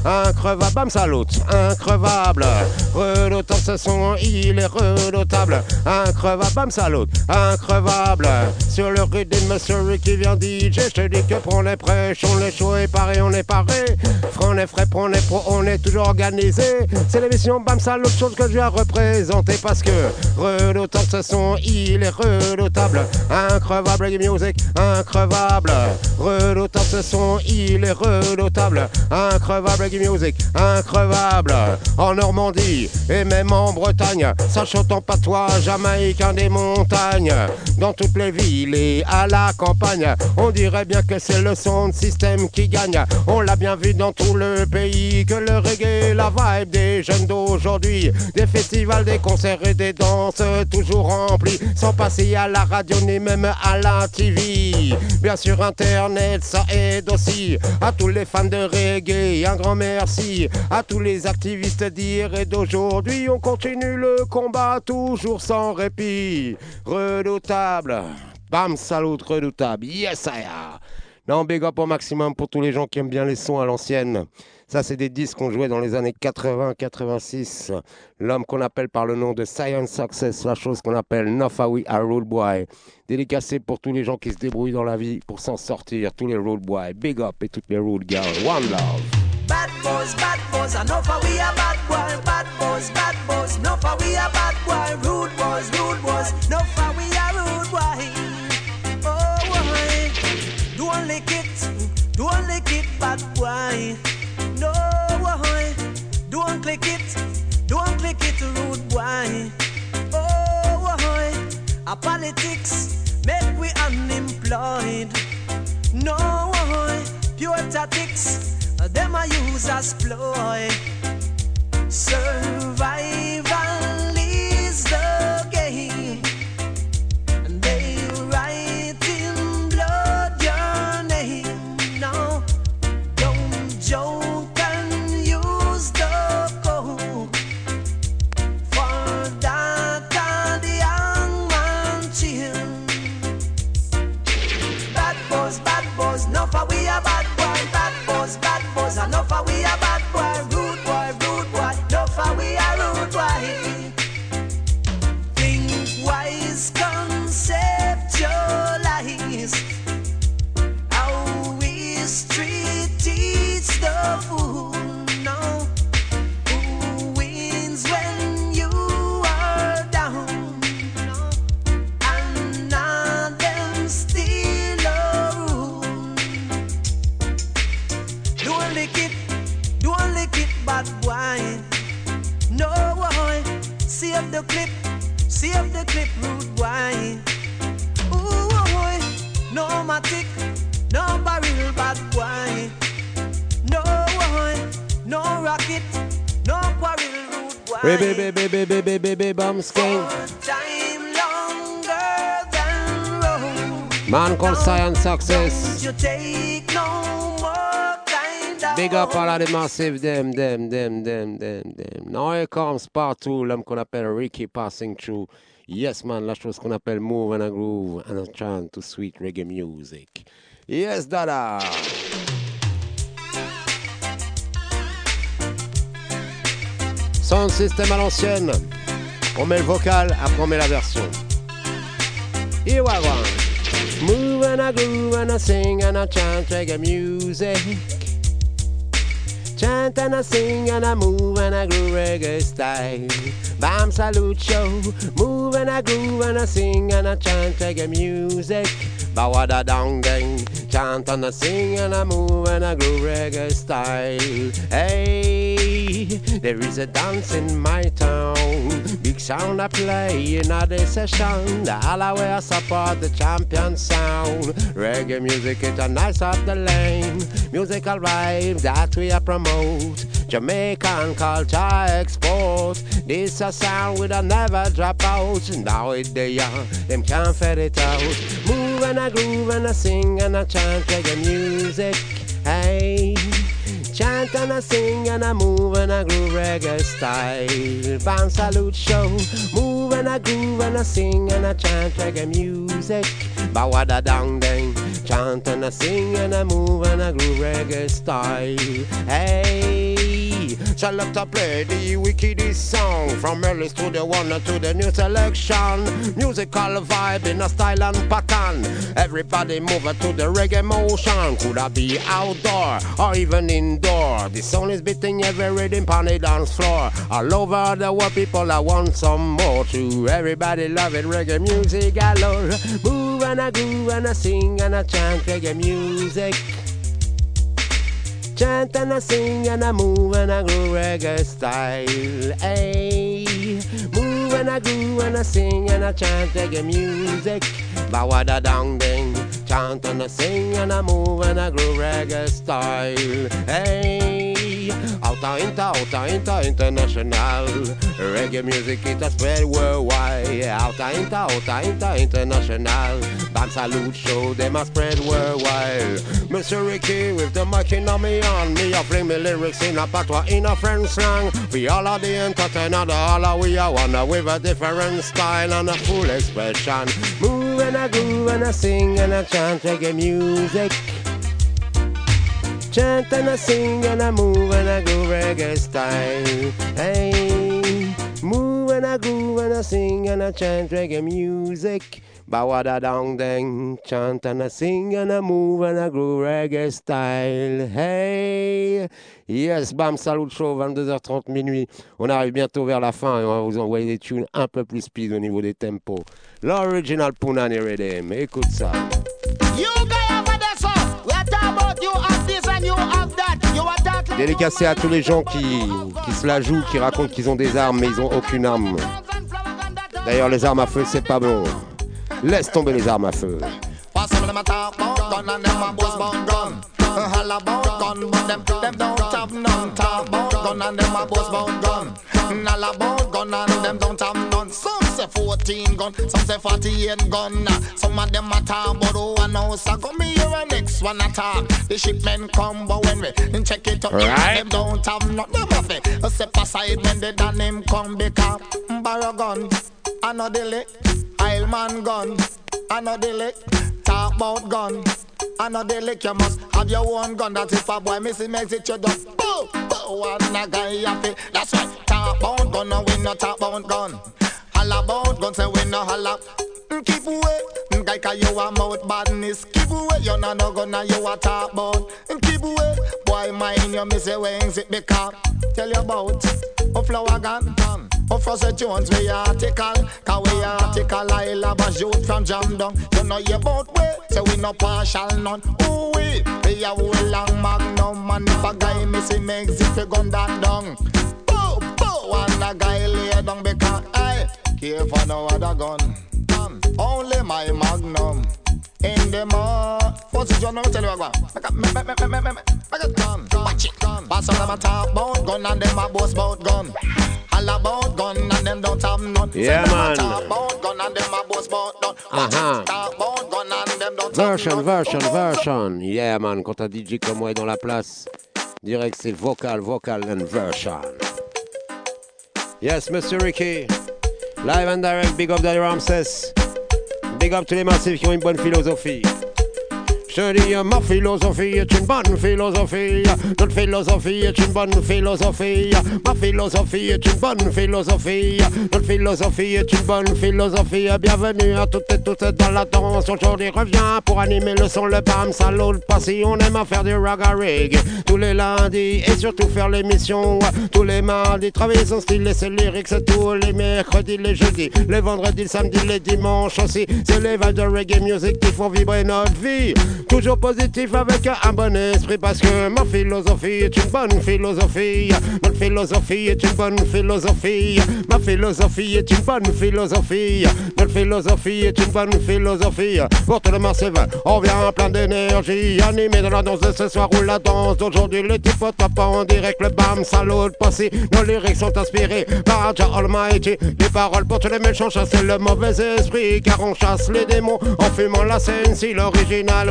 S14: Increvable, bam salut, increvable. Redoutable ce son, il est redoutable. Increvable, bam salut, increvable. Sur le rythme, monsieur Ricky vient DJ. Je te dis que prends les prêches, on est chaud et paré, on est paré. Frais, on est frais, prends les pro, on est toujours organisé. C'est l'émission Bam Salut, chose que je viens représenter parce que redoutable ce son, il est redoutable. Increvable music, increvable. Redoutable ce son, il est redoutable. Increvable reggae music, increvable. En Normandie et même en Bretagne, ça chante en patois jamaïcain des montagnes. Dans toutes les villes et à la campagne, on dirait bien que c'est le son de système qui gagne. On l'a bien vu dans tout le pays que le reggae, la vibe des jeunes d'aujourd'hui, des festivals, des concerts et des danses toujours remplis, sans passer à la radio ni même à la TV. Bien sûr, Internet, ça aide aussi à tous les fans de reggae. Un grand merci à tous les activistes d'hier et d'aujourd'hui. On continue le combat toujours sans répit. Redoutable. Bam, salut, redoutable. Yes, I. Non, big up au maximum pour tous les gens qui aiment bien les sons à l'ancienne. Ça, c'est des disques qu'on jouait dans les années 80-86. L'homme qu'on appelle par le nom de Science Success, la chose qu'on appelle Nofawi à Road Boy. Dédicacé pour tous les gens qui se débrouillent dans la vie pour s'en sortir, tous les Road Boys. Big up et toutes les Road Girls. One love.
S9: Bad boys, bad boys, bad. Bad bad bad. Rude boys, rude boys, bad boy. No, don't click it, don't click it, rude boy. Oh, a politics make we unemployed. No, pure tactics them I use as ploy. Survival boy. Ooh boy, no matic, no barrel, bad boy. No boy, no rocket, no quarrel, rude boy.
S14: Baby, baby, baby, baby, baby, bam, skeng.
S9: Time longer than road.
S14: Man called Science Success.
S9: You take no more kind of
S14: Big up all of the massive, them, them, them, them, them, them. Now here comes part two, l'homme qu'on appelle Ricky passing through. Yes, man, la chose qu'on appelle Move and a Groove and a chant to sweet reggae music. Yes, dada. Sound system à l'ancienne. On met le vocal, après on met la version. Here we go. Move and a groove and a sing and a chant reggae music. Chant and a sing and a move and a groove reggae style. Bam salute show. Move and a groove and a sing and a chant reggae music. Bawada dong ding. Chant and a sing and a move and a groove reggae style. Hey, there is a dance in my town. Big sound I play in a session. The i support the champion sound. Reggae music is a nice up the lane. Musical vibe that we promote. Jamaican culture export. This a sound we a never drop out. Now it they young, them can't fed it out. Move and a groove and a sing and a chant reggae music. Hey. Chant and a sing and a move and a groove reggae style. Bam salute show. Move and a groove and a sing and a chant reggae music. Bawada dang dang. Chant and a sing and a move and a groove reggae style. Hey, Shall love to play the wickedest song from early to the one to the new selection. Musical vibe in a style and pattern. Everybody move to the reggae motion. Could I be outdoor or even indoor? The song is beating every rhythm on the dance floor. All over the world, people I want some more too. Everybody love it, reggae music galore. Move and I groove and I sing and I chant reggae music. Chant and I sing and I move and I groove reggae style. Hey, move and I groove and I sing and I chant reggae music. Bawada dong ding. Chant and I sing and I move and I groove reggae style. Hey, outa inta, outa inta international. Reggae music it a spread worldwide. Outa inta, outa inta international. Bam salute show them a spread worldwide. Mr. Ricky with the mic in on me on me a fling me lyrics in a patois in a French slang. We all are the entertainer, all are we are one with a different style and a full expression. Move and I groove and I sing and I chant reggae music. Chant and I sing and I move and I go reggae style. Hey, move and I groove and I sing and I chant reggae music. Bawada dong dang, chant and I sing and I move and I groove reggae style. Hey, yes, bam, salut show, 22h30 minuit. On arrive bientôt vers la fin et on va vous envoyer des tunes un peu plus speed au niveau des tempos. L'original Punani Rhythm, écoute ça.
S19: You guy
S14: Dédicacé à tous les gens qui, qui se la jouent, qui racontent qu'ils ont des armes mais ils ont aucune arme. D'ailleurs, les armes à feu, c'est pas bon. Laisse tomber les armes à feu.
S19: Pass some of them a talk about gun and them a boast about gun. Uh, Holl about gun, but them them don't have none. Talk about gun and them a boast about gun. Mm, Holl about gun and them don't have none. Some say 14 gun, some say 48 gun. Nah, Some of them a talk about who a know? So come here and next one a talk. The shipment come, but when we check it up,
S14: Right.
S19: them don't have nothing. Them have it. Step aside when they done him come because borrow gun. I know the lick. Isle man gun. I know the lick. Talk about gun. I know the lick. You must have your own gun. That if a boy miss it, makes it you just boo, boo. And a guy happy. That's right. Talk about gun. No, we no talk about gun. Holla about gun. Say we no holla. Mm, Keep away. Mm, Guy, cause you a mouth badness. Keep away. You no no gun. And you a about. Mm, Keep away. Boy, mind you miss your wings. It because. Tell you about. Oh, flower gun. Oh, Frost Jones, we article. Cause we article, I love a youth from Jam Down. You know you both way, so we no partial none. Ooh, we, we a whole long magnum. And if a guy missing makes it, we gun that down. Boo, boo, and a guy lay down because, hey, care for no other gun. Only my magnum. In the mud. What's your number? Tell you what. Make a- make- make- make- make- make- make a gun. Watch it. Pass on them a talk about gun and them a boast about gun. All about gun and them don't have none. Say
S14: Yeah, man.
S19: talk about gun and them a boast about gun. Watch
S14: Uh-huh.
S19: it. Talk about gun and them don't have
S14: Version,
S19: none.
S14: version, version. Yeah, man, quand un DJ comme moi est dans la place, direct c'est vocal, vocal and version. Yes, Mr. Ricky. Live and direct, big up Daddy Ramses. Big up tous les massifs qui ont une bonne philosophie. Je dis, ma philosophie est une bonne philosophie. Notre philosophie est une bonne philosophie. Ma philosophie est une bonne philosophie. Notre philosophie est une bonne philosophie. Bienvenue à toutes et tous dans la danse. Aujourd'hui revient pour animer le son, le bam, salaud, le passé. On aime à faire du raga reggae tous les lundis et surtout faire l'émission tous les mardis. Travailler son style et ses lyrics tous les mercredis, les jeudis, les vendredis, le samedi, les dimanches aussi. C'est les vibes de reggae music qui font vibrer notre vie. Toujours positif avec un bon esprit parce que ma philosophie est une bonne philosophie. Notre philosophie est une bonne philosophie. Ma philosophie est une bonne philosophie. Notre philosophie est une bonne philosophie. Pour tout le massif, on vient plein d'énergie. Animé dans la danse de ce soir ou la danse d'aujourd'hui. Les types au en direct, le bam, salaud, le passé. Nos lyrics sont inspirés par Jah Almighty. Les paroles pour tous les méchants chasser le mauvais esprit. Car on chasse les démons en fumant la scène. Si l'original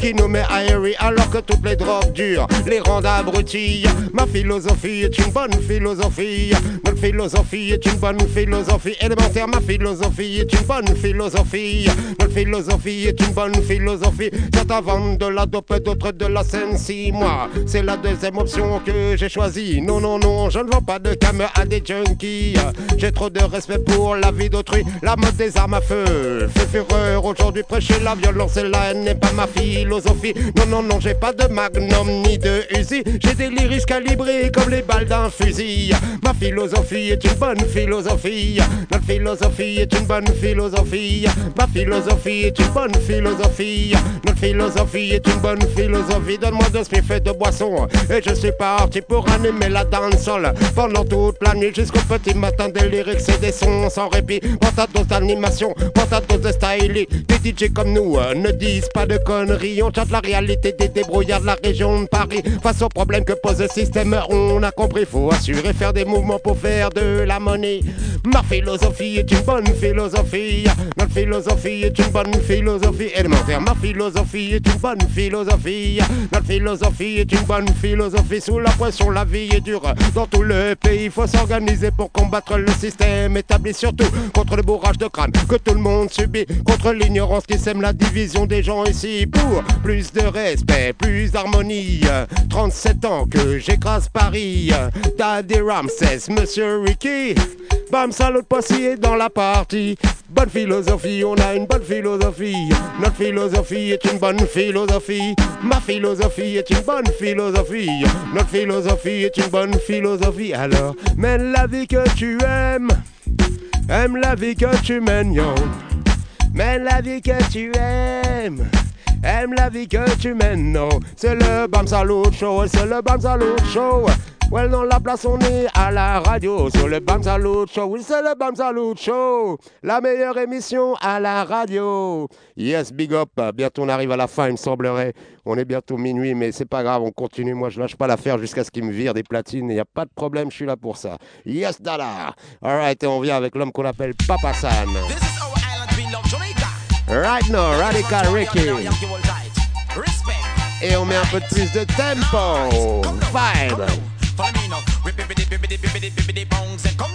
S14: qui nous met aéri alors que toutes les drogues dures les rendent abrutis. Ma philosophie est une bonne philosophie. Notre philosophie est une bonne philosophie élémentaire. Ma philosophie est une bonne philosophie. Philosophie est une bonne philosophie. Certains vendent de la dope, d'autres de la scène. Si moi, c'est la deuxième option que j'ai choisie. Non, non, non, je ne vends pas de cam à des junkies. J'ai trop de respect pour la vie d'autrui. La mode des armes à feu fait fureur. Aujourd'hui, prêcher la violence et la haine n'est pas ma philosophie. Non, non, non, j'ai pas de magnum ni de Uzi. J'ai des lyrics calibrés comme les balles d'un fusil. Ma philosophie est une bonne philosophie. Notre philosophie est une bonne philosophie. Ma philosophie est une bonne philosophie. Notre philosophie est une bonne philosophie. Donne-moi de spiff et de boissons. Et je suis parti pour animer la dancehall pendant toute la nuit jusqu'au petit matin. Des lyrics et des sons sans répit. Pour ta dose d'animation, pour ta dose de style. Des DJ comme nous euh, ne disent pas de conneries. On chante la réalité des débrouillards de la région de Paris. Face aux problèmes que pose le système, on a compris. Faut assurer faire des mouvements pour faire de la monnaie. Ma philosophie est une bonne philosophie. Notre philosophie est une bonne philosophie élémentaire. Ma philosophie est une bonne philosophie. Notre philosophie est une bonne philosophie. Sous la pression, la vie est dure. Dans tout le pays, faut s'organiser pour combattre le système établi surtout contre le bourrage de crâne que tout le monde subit. Contre l'ignorance qui sème la division des gens ici. Pour plus de respect, plus d'harmonie. 37 ans que j'écrase Paris. Daddy Ramsès, Monsieur Ricky. Bam, salut, Poissy est dans la partie. Bonne philosophie, on a une bonne philosophie. Notre philosophie est une bonne philosophie. Ma philosophie est une bonne philosophie. Notre philosophie est une bonne philosophie. Alors, mène la vie que tu aimes. Aime la vie que tu mènes, yo. Mène la vie que tu aimes. Aime la vie que tu mènes, non. C'est le Bam Salut Show, c'est le Bam Salut Show. Well, dans la place, on est à la radio sur le Bam Salut Show. Oui, c'est le Bam Salut Show. La meilleure émission à la radio. Yes, big up. Bientôt, on arrive à la fin, il me semblerait. On est bientôt minuit, mais c'est pas grave, on continue. Moi, je lâche pas l'affaire jusqu'à ce qu'il me vire des platines. Il n'y a pas de problème, je suis là pour ça. Yes, Dada. Alright, et on vient avec l'homme qu'on appelle Papa San. Right now, Radical Ricky. Et on met un peu de plus de tempo. Vibe.
S10: Follow me now. Ribbidi bibbidi bibbidi bibbidi bongs and come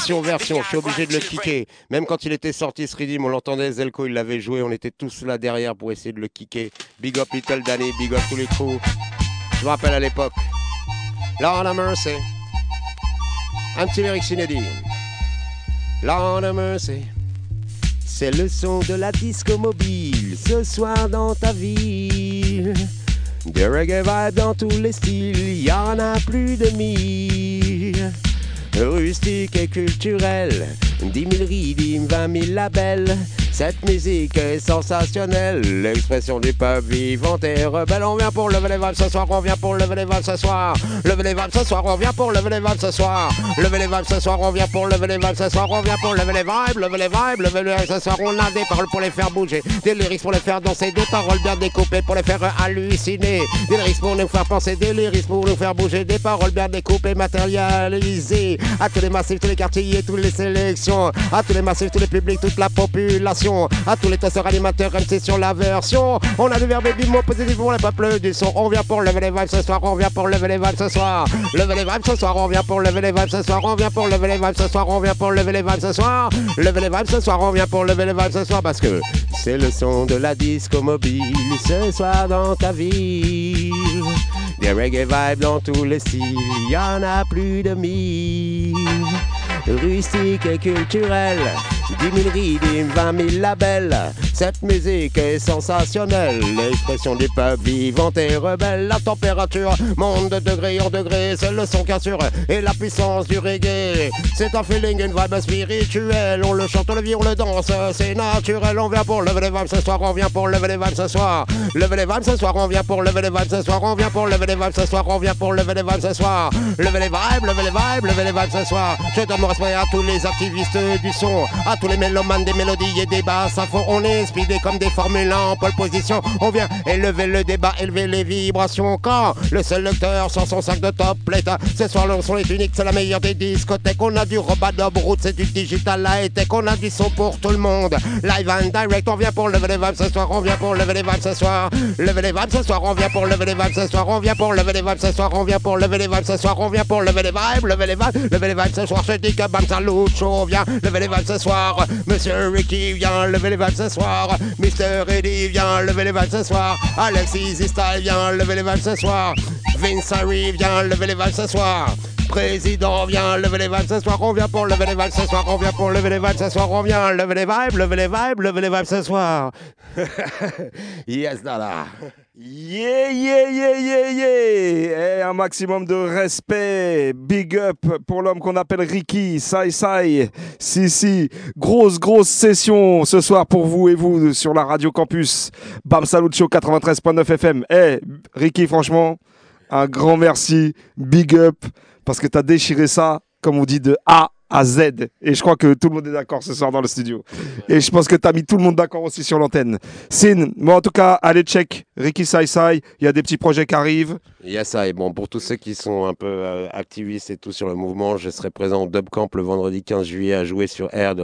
S14: Version, version, je suis obligé de le kicker. Même quand il était sorti ce rythme, on l'entendait, Zelko il l'avait joué, on était tous là derrière pour essayer de le kicker. Big up Little Danny, big up tous les trous. Je me rappelle à l'époque. Lord of Mercy. Un petit lyric. Lord of Mercy. C'est le son de la disco mobile ce soir dans ta ville. Des reggae vibes dans tous les styles, y en a plus de mille. Rustique et culturel, 10 000 rythmes, 20 000 labels. Cette musique est sensationnelle, l'expression du peuple vivante et rebelle. On vient pour lever les vibes ce soir, on vient pour lever les vibes ce soir. Lever les vibes ce soir, on vient pour lever les vibes ce soir. Lever les vibes ce soir, on vient pour lever les vibes ce soir, on vient pour lever les vibes, lever les vibes, lever les ce soir. On a des paroles pour les faire bouger, des lyrics pour les faire danser, des paroles bien découpées pour les faire halluciner. Des lyrics pour nous faire penser, des lyrics pour nous faire bouger, des paroles bien découpées, matérialisées. À tous les massifs, tous les quartiers, et toutes les sélections. À tous les massifs, tous les publics, toute la population. À tous les tasseurs animateurs, MC sur la version. On a du verbe mot positif pour les peuples du son. On vient pour lever les vibes ce soir, on vient pour lever les vibes ce soir. Lever les vibes ce soir, on vient pour lever les vibes ce soir, on vient pour lever les vibes ce soir, on vient pour lever les vibes ce soir. Lever les vibes ce soir, on vient pour lever les vibes ce soir parce que c'est le son de la disco mobile ce soir dans ta ville. Des reggae vibes dans tous les styles, y en a plus de mille. Rustique et culturelle. 10 000 rythmes, 20 000 labels. Cette musique est sensationnelle. L'expression du peuple vivante et rebelle. La température monte de degré en degré. C'est le son qui assure et la puissance du reggae. C'est un feeling, une vibe spirituelle. On le chante, on le vit, on le danse. C'est naturel. On vient pour lever les vibes ce soir. On vient pour lever les vibes ce soir. Lever les vibes ce soir. On vient pour lever les vibes ce soir. On vient pour lever les vibes ce soir. On vient pour lever les vibes ce soir. Lever les vibes, lever les vibes, lever les vibes ce soir. Je à tous les activistes du son, à tous les mélomanes des mélodies et des basses à fond. On est speedé comme des formules en pole position. On vient élever le débat, élever les vibrations. Quand le sélecteur sort son sac de top plate, ce soir le son est unique, c'est la meilleure des discothèques. On a du Robadub Root, c'est du digital high tech. On a du son pour tout le monde. Live and direct, on vient pour lever les vibes ce soir. On vient pour lever les vibes ce soir. Lever les vibes ce soir. On vient pour lever les vibes ce soir. On vient pour lever les vibes ce soir. On vient pour lever les vibes ce soir. On vient pour lever les vibes, lever les vibes, lever les vibes ce soir. Je dis que Show vient lever les vibes ce soir. Monsieur Ricky vient lever les vibes ce soir. Mr. Eddie vient lever les vibes ce soir. Alexis Style vient lever les vibes ce soir. Vince Harry vient lever les vibes ce soir. Président vient lever les vibes ce soir. On vient pour lever les vibes ce soir. On vient pour lever les vibes ce soir. On vient lever les vibes, lever les vibes, lever les vibes ce soir. yes, Dada.
S8: Yeah, yeah, yeah, yeah, yeah. Eh, un maximum de respect. Big up pour l'homme qu'on appelle Ricky, Sai Sai. Si, si. Grosse, grosse session ce soir pour vous et vous sur la radio campus. Bam Salut Show 93.9 FM. Eh, Ricky, franchement, un grand merci. Big up. Parce que t'as déchiré ça, comme on dit, de A à Z. Et je crois que tout le monde est d'accord ce soir dans le studio. Et je pense que t'as mis tout le monde d'accord aussi sur l'antenne. Sin, bon, en tout cas, allez check Ricky Sai Sai. Il y a des petits projets qui arrivent.
S14: Il y a ça, et bon, pour tous ceux qui sont un peu euh, activistes et tout sur le mouvement, je serai présent au Dubcamp le vendredi 15 juillet à jouer sur Air,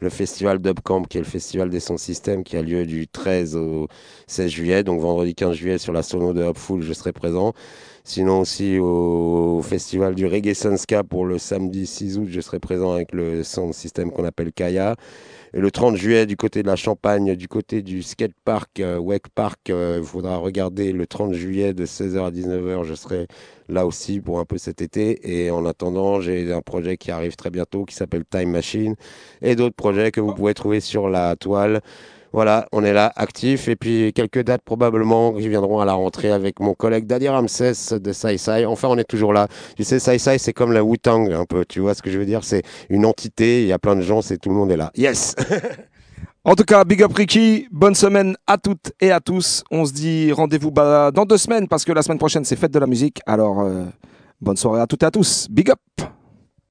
S14: le festival Dubcamp, qui est le festival des sons système, qui a lieu du 13 au 16 juillet. Donc vendredi 15 juillet sur la sono de Hopful, je serai présent. Sinon aussi au festival du Reggae Sunska pour le samedi 6 août, je serai présent avec le sound system qu'on appelle Kaya. Et le 30 juillet, du côté de la Champagne, du côté du skatepark euh, Wake Park, euh, il faudra regarder le 30 juillet de 16h à 19h. Je serai là aussi pour un peu cet été. Et en attendant, j'ai un projet qui arrive très bientôt qui s'appelle Time Machine et d'autres projets que vous pouvez trouver sur la toile. Voilà, on est là, actif. Et puis quelques dates probablement qui viendront à la rentrée avec mon collègue Daddy Ramsès de Sai. Enfin, on est toujours là. Tu sais, Sai Sai, c'est comme la Wu-Tang un peu. Tu vois ce que je veux dire? C'est une entité, il y a plein de gens, c'est tout le monde est là. Yes
S8: En tout cas, big up Ricky, bonne semaine à toutes et à tous. On se dit rendez-vous bah, dans deux semaines parce que la semaine prochaine c'est fête de la musique. Alors, euh, bonne soirée à toutes et à tous. Big up